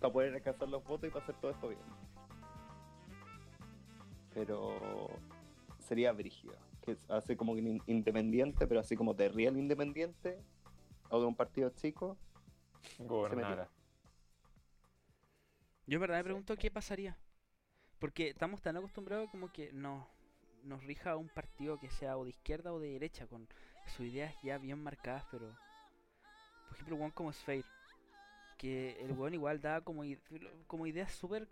A: para poder alcanzar los votos y para hacer todo esto bien. Pero sería brígido, que hace como independiente, pero así como de real independiente, o de un partido chico,
C: Gobernara.
B: Yo en verdad me pregunto qué pasaría. Porque estamos tan acostumbrados como que no, nos rija un partido que sea o de izquierda o de derecha, con sus ideas ya bien marcadas, pero... Por ejemplo, un weón como Sphere, que el weón igual da como, como ideas súper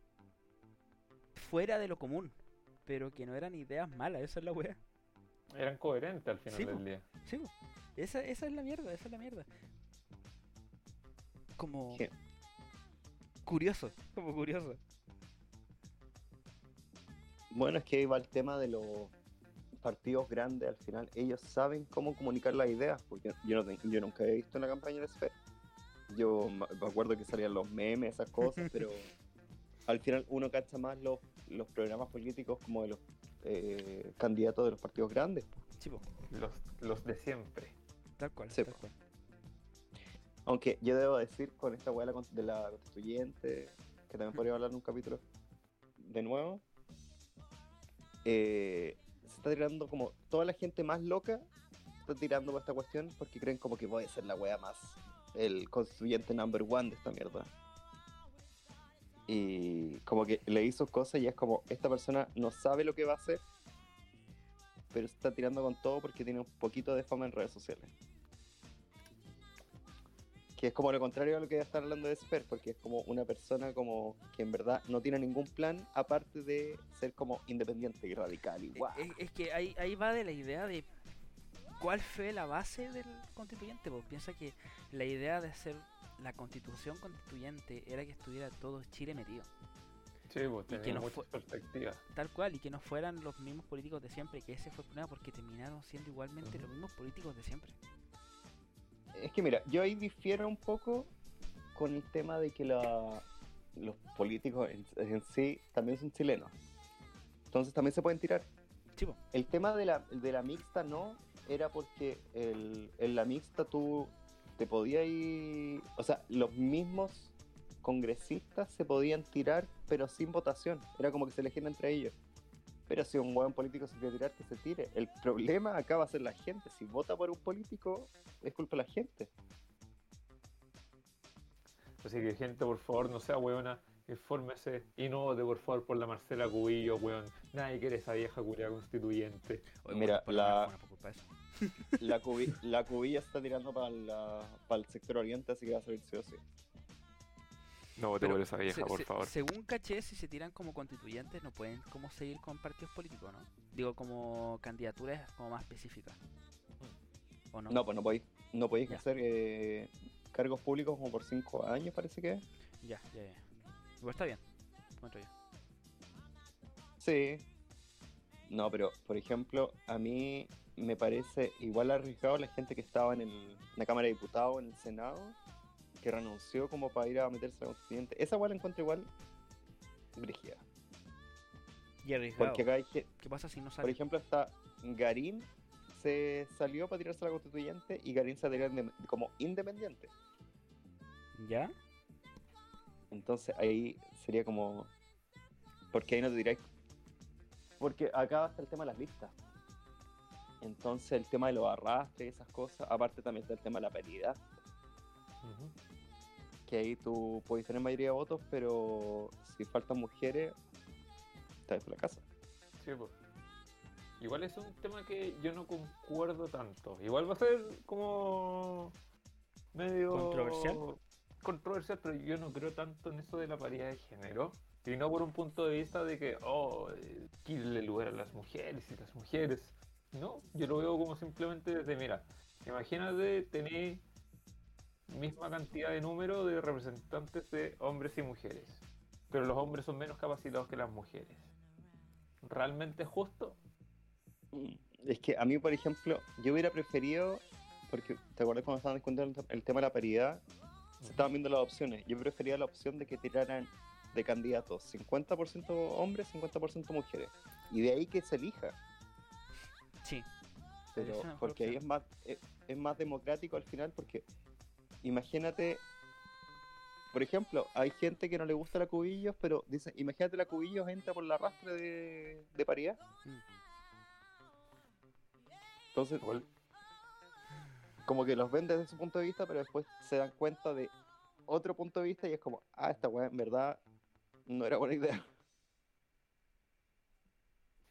B: fuera de lo común, pero que no eran ideas malas, esa es la wea.
C: Eran coherentes al final
B: Sí,
C: del día.
B: Sí, esa, esa es la mierda, esa es la mierda. Como...
A: ¿Qué?
B: Curioso, como curioso.
A: Bueno, es que ahí va el tema de los partidos grandes, al final ellos saben cómo comunicar las ideas, porque yo, no, yo nunca he visto una campaña de Sphere. Yo me acuerdo que salían los memes, esas cosas, pero al final uno cacha más los, los programas políticos como de los eh, candidatos de los partidos grandes.
B: Sí,
C: Los, los de siempre.
B: tal cual.
A: Sí,
B: tal
A: po.
B: cual.
A: Aunque yo debo decir con esta weá de la constituyente, que también podría hablar en un capítulo de nuevo, eh, se está tirando como toda la gente más loca está tirando por esta cuestión porque creen como que puede ser la weá más el constituyente number one de esta mierda. Y como que le hizo cosas y es como esta persona no sabe lo que va a hacer, pero está tirando con todo porque tiene un poquito de fama en redes sociales. Que es como lo contrario a lo que ya están hablando de Sper, porque es como una persona como que en verdad no tiene ningún plan aparte de ser como independiente y radical y
B: Eh,
A: guau.
B: Es, es que ahí, ahí va de la idea de cuál fue la base del constituyente. Pues piensa que la idea de hacer la constitución constituyente era que estuviera todo Chile metido.
C: Sí, pues
B: Y que
C: tenía
B: no
C: perspectivas.
B: Tal cual, y que no fueran los mismos políticos de siempre, que ese fue el problema porque terminaron siendo igualmente los mismos políticos de siempre.
A: Es que mira, yo ahí difiero un poco con el tema de que la- los políticos en, en sí también son chilenos. Entonces también se pueden tirar.
B: Sí, po.
A: El tema de la, de la mixta no, era porque el, en la mixta tú te podías ir, o sea, los mismos congresistas se podían tirar, pero sin votación. Era como que se elegían entre ellos. Pero si un buen político se quiere tirar, que se tire. El problema acá va a ser la gente. Si vota por un político, es culpa de la gente.
C: Así que gente, por favor, no sea hueona infórmese y no vote por favor por la Marcela Cubillo, weón. Nadie quiere esa vieja curia constituyente.
B: Oye,
A: Mira,
B: por
A: la-
B: Arjona,
A: La, cubi- la cubilla está tirando para el sector oriente, así que va a salir sí o sí.
F: No
B: Pero
F: por esa vieja,
B: se-
F: por
B: se-
F: favor.
B: Según caché, si se tiran como constituyentes, no pueden como seguir con partidos políticos, ¿no? Digo, como candidaturas como más específicas. ¿O no?
A: No, pues no podéis, no podéis hacer eh, cargos públicos como por cinco años, parece que es.
B: Ya, ya, ya. Igual está bien. encuentro yo.
A: Sí. No, pero por ejemplo, a mí me parece igual arriesgado la gente que estaba en, el- en la Cámara de Diputados, en el Senado, que renunció como para ir a meterse a la constituyente. Esa igual la encuentro igual brígida.
B: Y arriesgado.
A: Porque acá hay que,
B: ¿Qué pasa si no
A: por
B: sale?
A: ejemplo, está Garín se salió para tirarse a la constituyente y Garín se tiró como independiente.
B: ¿Ya?
A: Entonces ahí sería como. Porque ahí no te diráis. Porque acá está el tema de las listas. Entonces el tema de los arrastres y esas cosas. Aparte también está el tema de la paridad.
C: Ujú.
A: Que ahí tú puedes tener mayoría de votos, pero si faltan mujeres, estás por la casa.
C: Sí, pues. Igual es un tema que yo no concuerdo tanto. Igual va a ser como medio
B: ¿Controversial?
C: Controversial, pero yo no creo tanto en eso de la paridad de género. Y no por un punto de vista de que, oh, eh, quítale lugar a las mujeres y las mujeres. No, yo lo veo como simplemente desde, mira, imagínate tener misma cantidad de número de representantes de hombres y mujeres, pero los hombres son menos capacitados que las mujeres. ¿Realmente es justo?
A: Mm, Es que a mí, por ejemplo, yo hubiera preferido. Porque, ¿te acuerdas cuando estaban discutiendo el- el tema de la paridad? Se estaban viendo las opciones. Yo prefería la opción de que tiraran de candidatos 50% hombres, 50% mujeres. Y de ahí que se elija.
B: Sí.
A: Pero, porque ahí es más, es, es más democrático al final, porque imagínate, por ejemplo, hay gente que no le gusta la cubillos, pero dice, imagínate la cubillos entra por la arrastre de, de paridad. Entonces, como que los ven desde su punto de vista, pero después se dan cuenta de otro punto de vista y es como, ah, esta weá en verdad no era buena idea.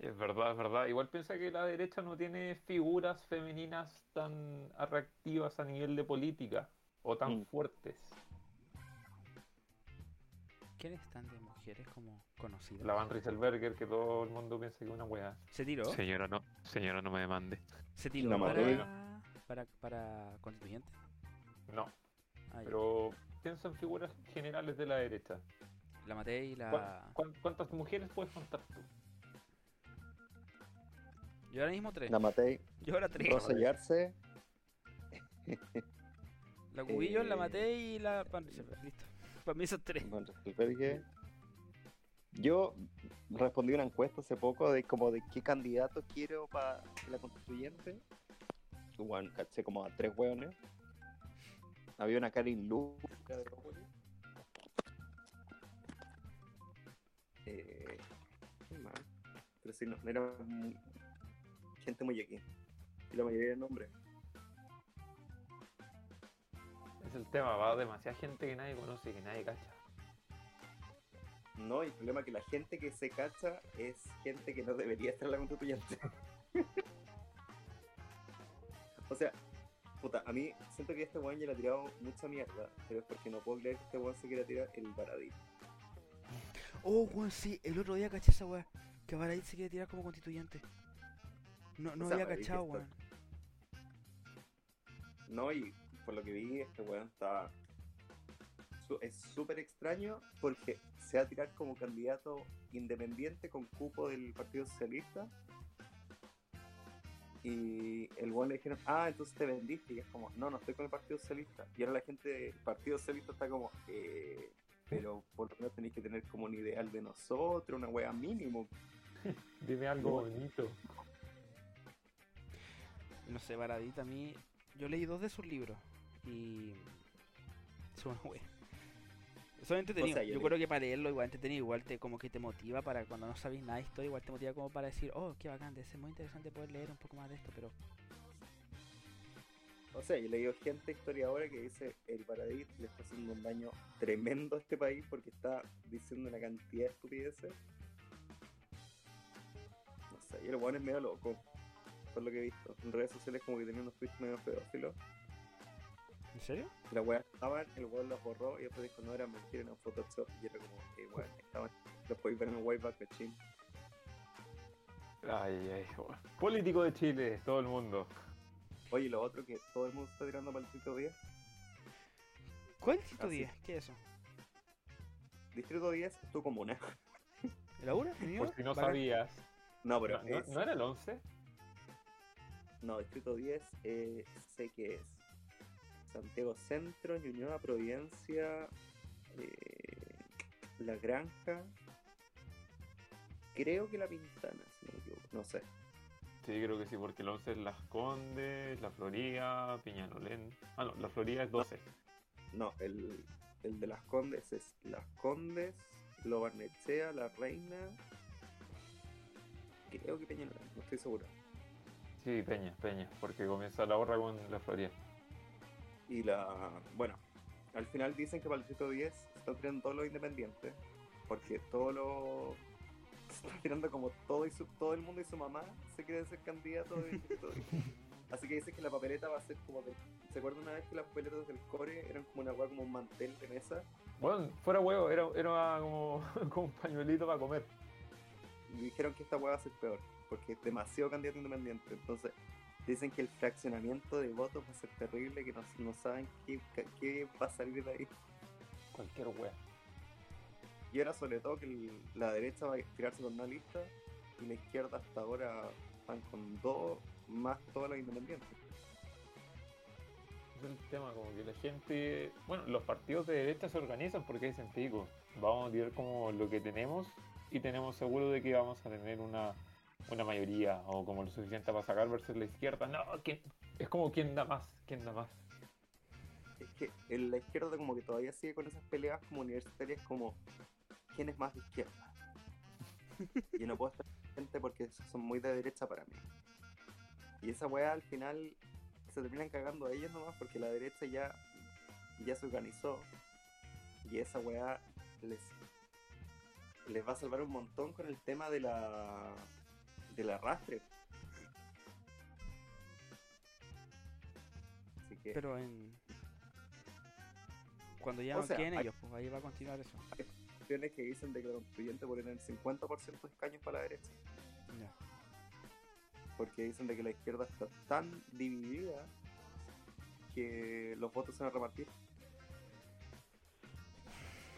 C: Es verdad, es verdad. Igual piensa que la derecha no tiene figuras femeninas tan atractivas a nivel de política o tan
A: Mm.
C: fuertes.
B: ¿Quiénes están de mujeres como conocidas?
C: La Van Rieselberger, que todo el mundo piensa que es una weá.
B: ¿Se tiró?
F: Señora, no, señora, no me demande.
B: ¿Se tiró
A: La
B: para,
A: Matei.
B: para, para constituyente?
C: No,
B: Ah,
C: pero piensa en figuras generales de la derecha.
B: La maté y la...
C: ¿Cuán- cuán- ¿Cuántas mujeres puedes contar tú?
B: Yo ahora mismo tres.
A: La Matei,
B: Yo ahora tres.
A: Rosa Yarse,
B: La Cubillo, la
A: Eh,
B: maté y la Pan Reserva. Listo. Para mí son tres.
A: Yo respondí una encuesta hace poco de como de qué candidato quiero para la constituyente. Bueno, caché como a tres hueones. Había una Karin Luca de. Eh. Pero sí, no, no era gente muy aquí. Y la mayoría de nombres.
C: Es el tema, va demasiada gente que nadie conoce, que nadie cacha.
A: No, y el problema es que la gente que se cacha es gente que no debería estar en la constituyente. o sea, puta, a mí siento que este weón ya le ha tirado mucha mierda, pero es porque no puedo creer que este weón se quiera tirar el Baradí.
B: Oh, weón, sí. El otro día caché esa weá. Que Baradit se quiere tirar como constituyente. No, no
A: O sea,
B: había cachado, weón.
A: No, y por lo que vi, este weón está. Es súper extraño porque se va a tirar como candidato independiente con cupo del Partido Socialista. Y el weón le dijeron, ah, entonces te vendiste. Y es como, no, no estoy con el Partido Socialista. Y ahora la gente del Partido Socialista está como, eh, pero por lo menos tenéis que tener como un ideal de nosotros, una wea mínimo.
C: Dime algo bonito.
B: No sé, Baradit a mí. Yo leí dos de sus libros. Y. Son wea. Son entretenidos.
A: sea, yo
B: creo que para leerlo igual entretenido, igual te como que te motiva para cuando no sabes nada de historia, igual te motiva como para decir, oh, qué bacán, ser muy interesante poder leer un poco más de esto, pero
A: O sea, yo he leído gente historiadora que dice el Paradis le está haciendo un daño tremendo a este país porque está diciendo una cantidad de estupideces. No sé, y el weón es medio loco, por lo que he visto. En redes sociales como que tenía unos tweets medio pedófilos.
B: ¿En serio?
A: La weá estaban, el weón los borró y después dijo no eran mentiras, eran Photoshop. Y era como que weón, estaban, los podéis ver en el Whiteback Machine.
C: Ay, ay, bueno. Político de Chile, todo el mundo.
A: Oye, lo otro que todo el mundo está tirando para el Distrito 10.
B: ¿Cuál Distrito
A: Ah, sí.
B: 10? ¿Qué es eso?
A: Distrito 10 es tu comuna.
B: ¿El Aura? ¿El mío?
C: Por si no sabías.
A: No, pero
C: No, no-
A: es-
C: ¿no era el 11?
A: No, Distrito 10 eh, sé que es Santiago Centro, Ñuñoa, Providencia, eh, La Granja, creo que La Pintana, si no me equivoco, no sé.
C: Sí, creo que sí, porque el 11 es Las Condes, La Florida, Piñalolén. Ah, no, La Florida es 12.
A: No, el, el de Las Condes es Las Condes, Lo Barnechea, La Reina, creo que Peñalolén, no estoy seguro.
C: Sí, Peña, Peña, porque comienza la horra con La Florida.
A: Y la. Bueno, al final dicen que para el distrito 10 se están tirando todos los independientes. Porque todo lo. Se están tirando como todo y su, todo el mundo y su mamá se quieren ser candidatos del distrito 10. Así que dicen que la papeleta va a ser como de. ¿Se acuerdan una vez que las papeletas del core eran como una hueá como un mantel de mesa?
C: Bueno, fuera huevo, era, era como, como un pañuelito para comer.
A: Y dijeron que esta hueá va a ser peor. Porque es demasiado candidato independiente. Entonces. Dicen que el fraccionamiento de votos va a ser terrible, que no, no saben qué, qué va a salir de ahí.
C: Cualquier wea.
A: Y ahora sobre todo que el- la derecha va a tirarse con una lista y la izquierda hasta ahora van con dos más todos los independientes.
C: Es el tema, como que la gente. Bueno, los partidos de derecha se organizan porque dicen pico. Vamos a tirar como lo que tenemos y tenemos seguro de que vamos a tener una, una mayoría o como lo suficiente para sacar versus la izquierda. No, ¿quién? es como quién da más, quién da más.
A: Es que en la izquierda como que todavía sigue con esas peleas como universitarias como quién es más de izquierda. Yo no puedo estar gente porque son muy de derecha para mí. Y esa weá al final se terminan cagando a ellos nomás porque la derecha ya, ya se organizó. Y esa weá les, les va a salvar un montón con el tema de la del arrastre. Así que
B: Pero en. Cuando ya
A: O
B: no
A: sea, hay-
B: ellos, pues ahí va a continuar eso.
A: cuestiones que dicen de que la constituyente puede tener 50% de escaños para la derecha.
B: Ya.
A: Porque dicen de que la izquierda está tan dividida que los votos se van a repartir.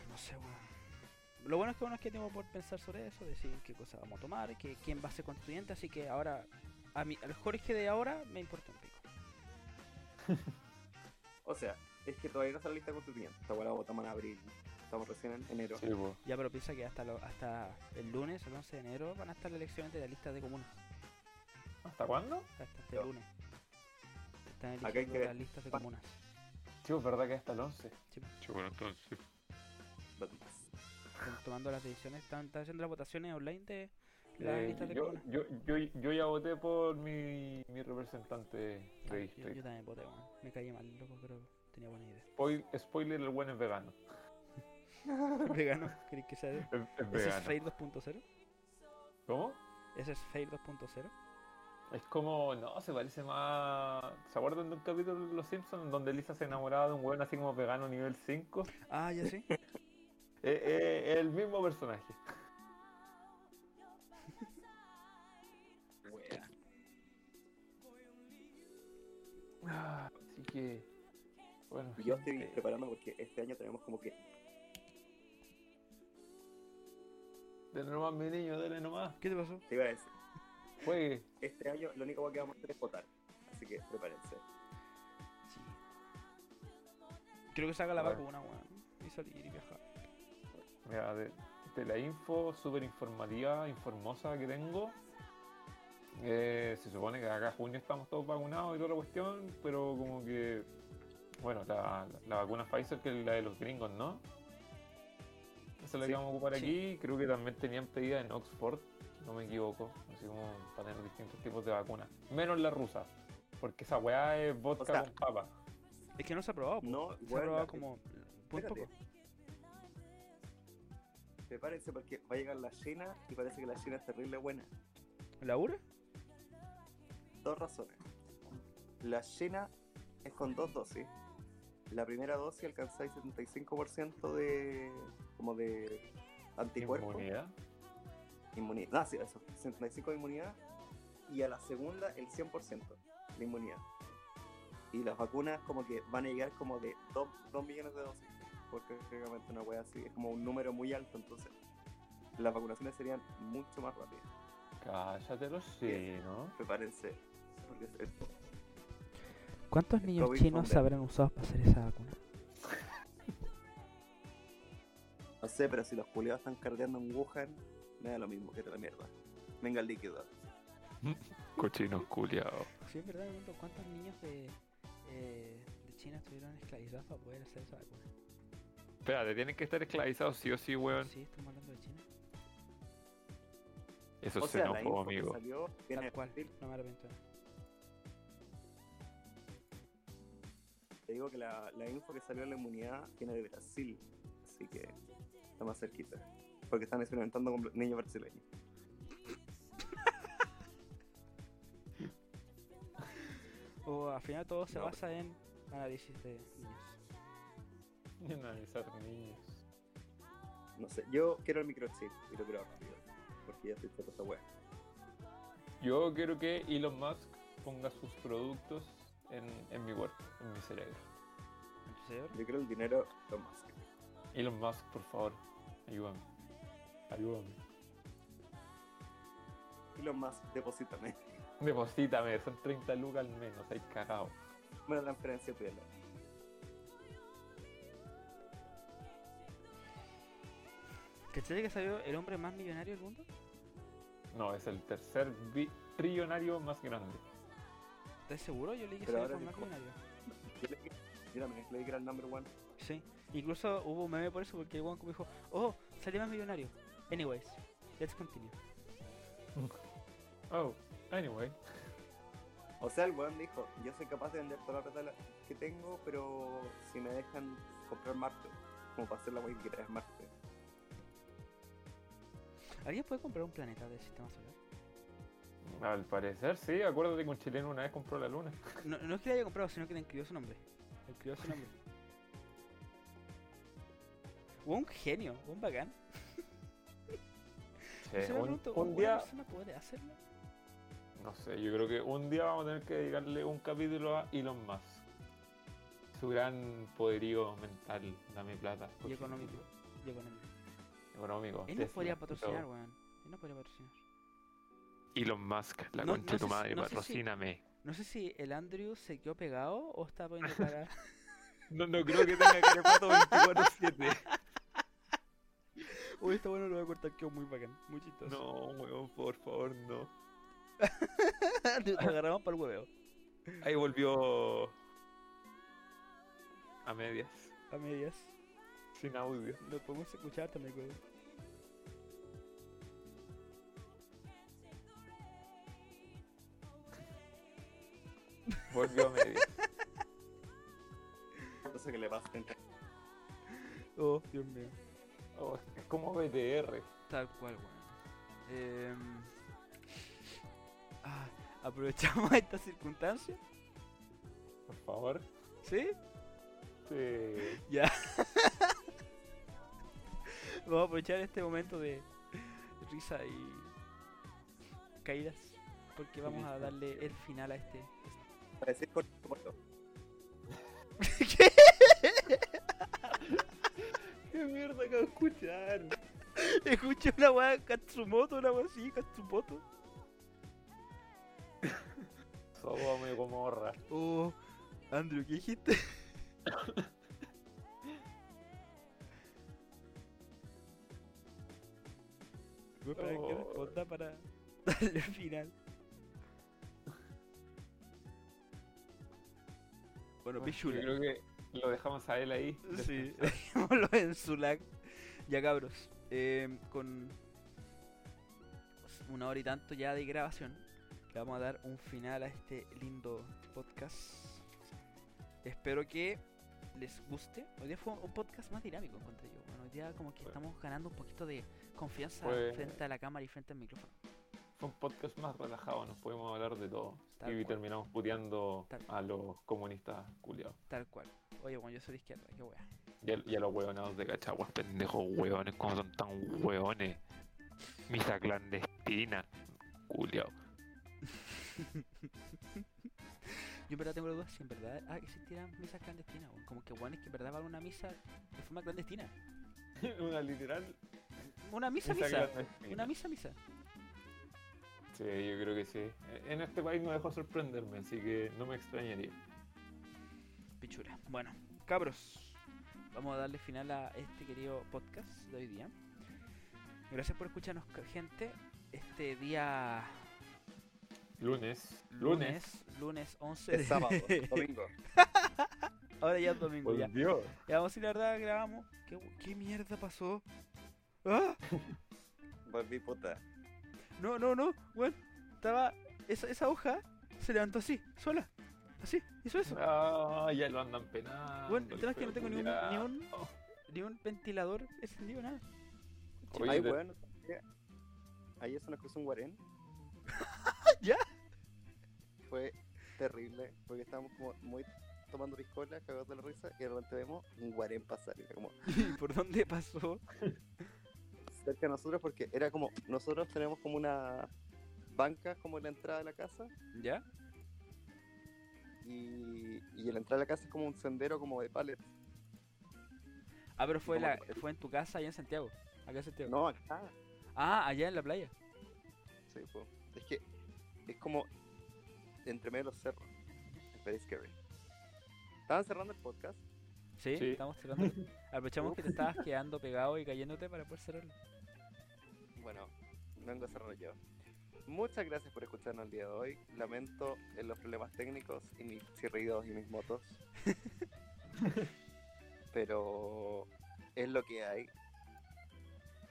B: No sé, weón. Lo bueno es que bueno es que tengo por pensar sobre eso, decir qué cosa vamos a tomar, que, quién va a ser constituyente, así que ahora, a mí, al Jorge de ahora me importa un pico.
A: O sea, es que todavía no está la lista constituyente. Esta la votamos en abril. Estamos recién en enero.
C: Sí.
B: Ya, pero piensa que hasta, lo- hasta el lunes, el 11 de enero, van a estar las elecciones de la lista de comunas.
C: ¿Hasta cuándo?
B: Hasta este
A: No.
B: lunes. Están eligiendo
A: que-
B: las listas de comunas.
C: Sí, es verdad que hasta el 11.
F: Bueno, entonces.
B: Están tomando las decisiones, están, están haciendo las votaciones online de las
C: Eh,
B: listas de
C: yo, yo, yo, yo ya voté por mi, mi representante de
B: Ah, yo,
C: distrito.
B: yo también voté, weón. Me caí mal, loco, pero tenía buena idea.
C: Spoil- spoiler, el buen es vegano.
B: Vegano, ¿queréis que sea?
C: Es, es
B: ¿Ese es. Fair 2.0?
C: ¿Cómo?
B: ¿Ese es Fair 2.0?
C: Es como, no, se parece más... ¿Se acuerdan de un capítulo de Los Simpsons donde Lisa se enamoraba de un weón así como vegano nivel 5?
B: Ah, ya sé.
C: Eh, eh, es el mismo personaje.
A: Wea.
C: Ah, Así que... Bueno,
A: Yo estoy preparando porque este año tenemos como que.
C: Dele nomás, mi niño, dele nomás.
B: ¿Qué te pasó?
A: Te iba a decir.
C: Juegue.
A: Este año lo único que vamos a hacer es votar. Así que prepárense.
B: Sí. Creo que saca la vacuna, weón. Y salir y viajar.
C: Mira, de, de la info súper informativa, informosa que tengo, eh, se supone que acá junio estamos todos vacunados y toda la cuestión, pero como que, bueno, la, la vacuna Pfizer, que es la de los gringos, ¿no? Esa es la
A: Sí,
C: que vamos a ocupar
B: sí.
C: aquí, creo que también tenían pedida en Oxford, si no me equivoco, así como para tener distintos tipos de vacunas, menos la rusa, Porque esa weá es vodka
A: sea,
C: con papa.
B: Es que no se ha probado. po.
A: No,
B: se ha probado como muy
A: espérate.
B: poco.
A: Prepárense porque va a llegar la China y parece que la China es terrible buena.
B: ¿La URA?
A: Dos razones. La China es con dos dosis. La primera dosis alcanzáis 75% de como de anticuerpos.
C: Inmunidad.
A: Inmunidad. Ah, sí, eso. 75 de inmunidad. Y a la segunda el 100% de inmunidad. Y las vacunas como que van a llegar como de 2, millones de dosis. Porque prácticamente una wea así es como un número muy alto. Entonces las vacunaciones serían mucho más rápidas.
C: Cállatelo, sí, ¿no?
A: Prepárense. Porque es-
B: ¿Cuántos
A: El
B: niños
A: COVID
B: chinos se habrán usado para hacer esa vacuna?
A: No sé, pero si los culiados están cardeando en Wuhan, me da lo mismo que la mierda. Venga el líquido.
F: Cochinos culiados.
B: Sí, es verdad, me pregunto cuántos niños de, eh, de China estuvieron esclavizados para poder hacer esa vacuna.
F: Espérate, tienen que estar esclavizados sí o sí, weón.
B: Sí, estamos hablando de China.
F: Eso
A: O
F: es
A: sea, la
F: xenófobo,
A: info que
F: amigo.
A: salió
B: Tal cual, no me arrepiento.
A: Te digo que la, la info que salió en la inmunidad viene de Brasil. Así que está más cerquita. Porque están experimentando con niños brasileños.
B: O al final todo se
A: No.
B: basa en análisis de niños.
C: Ni analizar niños.
A: No sé, yo quiero el microchip y lo quiero rápido. Porque ya estoy todo esta wea.
C: Yo quiero que Elon Musk ponga sus productos en, en mi cuerpo, en mi cerebro.
B: ¿En tu cerebro?
A: Yo quiero el dinero lo más.
C: Elon Musk, por favor, ayúdame. Ayúdame.
A: Y lo más, deposítame.
C: Deposítame, son 30 lucas al menos, hay cagado.
A: Una transferencia tuya.
B: ¿Cachai que salió el hombre más millonario del mundo?
C: No, es el tercer trillonario más grande.
B: ¿Estás seguro? Yo leí que salió por más millonario.
A: Yo también leí que era el number one.
B: Sí. Incluso hubo un meme por eso porque el como dijo, oh, salió más millonario. Anyways, let's continue.
C: Oh, anyway.
A: O sea, el weón dijo, yo soy capaz de vender toda la plata la- que tengo, pero si me dejan comprar Marte, como para hacer la wey que quiera es Marte.
B: ¿Alguien puede comprar un planeta del sistema solar?
C: Al parecer, sí, acuérdate que un chileno una vez compró la luna.
B: No, no es que le haya comprado, sino que le escribió su nombre. Le escribió su nombre. un genio, un bacán.
C: Sí,
B: Yo se me
C: un,
B: pregunto,
C: un
B: ¿una
C: día,
B: persona puede hacerlo?
C: no sé, yo creo que un día vamos a tener que dedicarle un capítulo a Elon Musk. Su gran poderío mental, dame plata.
B: Y económico. Y económico.
C: Económico.
B: Él nos podría patrocinar, weón. Él nos podría patrocinar.
F: Elon Musk, la
B: No-
F: concha
B: no
F: de tu
B: si-
F: madre,
B: no sé si-
F: patrocíname.
B: No sé si el Andrew se quedó pegado o está poniendo cara.
F: No, no creo que tenga carepato 24-7.
B: Uy, está bueno, lo voy a cortar, quedó muy bacán. Muy chistoso.
F: No, weón, por favor, no.
B: Te agarramos para el hueveo.
F: Ahí volvió. A medias,
B: A medias.
F: Sin audio.
B: Lo podemos escuchar también, huevo.
C: Volvió a medias.
A: No sé qué le pasa.
B: Oh, Dios mío.
C: Oh, es como BTR.
B: Tal cual, weón. Em, ah, aprovechamos esta circunstancia.
C: Por favor.
B: ¿Sí?
C: Sí.
B: Ya. Vamos a aprovechar este momento de risa y caídas. Porque vamos a darle el final a este.
A: Para decir corto.
B: ¿Qué?
C: ¿Qué mierda acabo de escuchar?
B: Escuché una weá Katsumoto, una weá así, Katsumoto.
C: Y Gomorra.
B: Oh, Andrew, ¿qué dijiste? Voy a esperar que
C: Oh.
B: responda para darle el final. Bueno,
C: Yo
B: pichula.
C: creo que lo dejamos a él ahí.
B: Sí, dejémoslo en su lag. Ya cabros, eh, con una hora y tanto ya de grabación, le vamos a dar un final a este lindo podcast. Espero que les guste. Hoy día fue un podcast más dinámico, encontré yo. Bueno, hoy día como que
C: Bueno.
B: estamos ganando un poquito de confianza
C: Fue-
B: frente a la cámara y frente al micrófono.
C: Fue un podcast más relajado, nos pudimos hablar de todo.
B: Tal
C: y
B: cual.
C: terminamos puteando
B: Tal
C: a los comunistas culiados.
B: Tal cual. Oye, bueno, yo soy de izquierda, qué wea.
C: Y a, y a los huevonados de cachaguas, pendejos hueones, como son tan hueones. Misa clandestina, culiao.
B: Yo en verdad tengo la duda si en verdad ah, existieran misas clandestinas. Como que bueno es que en verdad van a una misa de forma clandestina.
C: Una literal
B: Una misa,
C: misa.
B: Una misa, misa.
C: Sí, yo creo que sí. En este país no dejó sorprenderme, así que no me extrañaría.
B: Pichura. Bueno, cabros, vamos a darle final a este querido podcast de hoy día. Gracias por escucharnos, gente. Este día
C: Lunes, lunes,
B: lunes, lunes 11 de
A: Es sábado, domingo.
B: Ahora ya es domingo, ya.
C: volvió.
B: Ya vamos a ir, la verdad, grabamos. ¿Qué, qué mierda pasó? ¡Ah!
A: Volví puta.
B: No, no, no, weón. Estaba. Esa, esa hoja se levantó así, sola. Así, hizo eso.
C: Ah, ya lo andan penando.
B: Bueno, el tema es que no tengo ni un, ni un, ni un ventilador encendido, nada.
C: Oye,
A: Ay,
C: de-
A: weón. ¿qué? Ahí se nos cruzó un guarén.
B: ¿Ya?
A: Fue terrible, porque estábamos como muy tomando piscola, cagados de la risa, y de repente vemos un guarén pasar. Y era como
B: ¿Y por dónde pasó?
A: Cerca de nosotros, porque era como, nosotros tenemos como una banca como en la entrada de la casa,
B: ¿Ya?
A: y, y en la entrada de la casa es como un sendero como de pallets.
B: Ah, pero fue,
A: ¿Cómo
B: la, fue en tu casa allá en Santiago. Acá en Santiago.
A: No, acá.
B: Ah, allá en la playa.
A: Sí, po. Es que es como entre medio de los cerros. Es very scary. Estaban cerrando el podcast.
B: Sí,
C: Sí.
B: estamos cerrando. Aprovechamos que te estabas quedando pegado y cayéndote para poder cerrarlo.
A: Bueno, vengo a cerrar yo. Muchas gracias por escucharnos el día de hoy. Lamento en los problemas técnicos y mis chirridos y mis motos. Pero es lo que hay.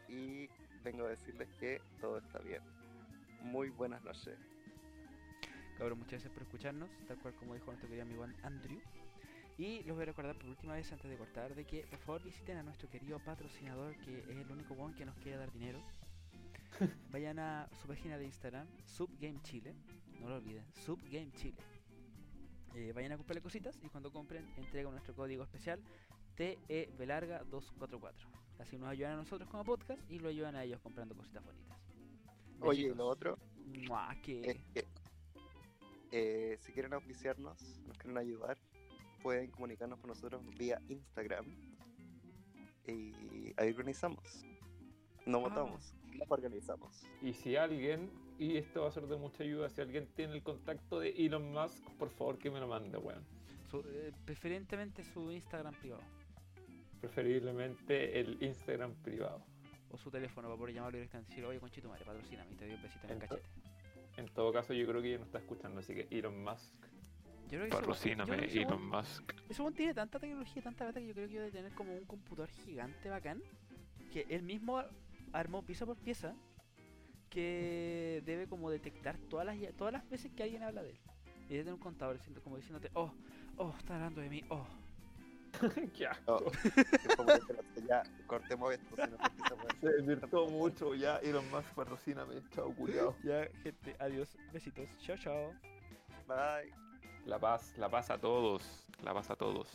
A: Y vengo a decirles que todo está bien. Muy buenas noches.
B: Cabrón, muchas gracias por escucharnos, tal cual como dijo nuestro querido amigo An- Andrew. Y les voy a recordar por última vez antes de cortar de que por favor visiten a nuestro querido patrocinador que es el único one que nos quiere dar dinero. Vayan a su página de Instagram, Subgame Chile, no lo olviden, Subgame Chile. Eh, vayan a comprarle cositas y cuando compren entregan nuestro código especial E TEVelarga244. Así nos ayudan a nosotros como podcast y lo ayudan a ellos comprando cositas bonitas.
A: Oye, y lo otro
B: Mua, que...
A: eh, si quieren auspiciarnos, nos quieren ayudar, pueden comunicarnos con nosotros vía Instagram y ahí organizamos. No
B: Ah.
A: votamos, nos organizamos.
C: Y si alguien, y esto va a ser de mucha ayuda, si alguien tiene el contacto de Elon Musk, por favor que me lo mande, weón.
B: Su- eh, preferentemente su Instagram privado
C: Preferiblemente el Instagram privado.
B: o su teléfono para poder llamarlo directamente y decir, oye, conchito madre, patrocíname y te doy un besito en el cachete.
C: En todo caso, yo creo que ya no está escuchando, así que Elon Musk.
B: Yo creo que weón- yo
C: Patrocíname,
B: creo que
C: Elon
B: weón-
C: Musk.
B: Ese weón tiene tanta tecnología, tanta data que yo creo que debe tener como un computador gigante bacán que él mismo armó pieza por pieza que debe como detectar todas las todas las veces que alguien habla de él. Y debe tener un contador como diciéndote, oh, oh, está hablando de mí, oh.
C: Qué asco.
A: Oh, es como que ya cortemos esto, si no, weá-
C: Se desvirtuó mucho ya. Elon Musk, patrocíname. Chao, culiao.
B: Ya, gente, adiós, besitos, chao, chao.
A: Bye.
C: La paz, la paz a todos. La paz a todos.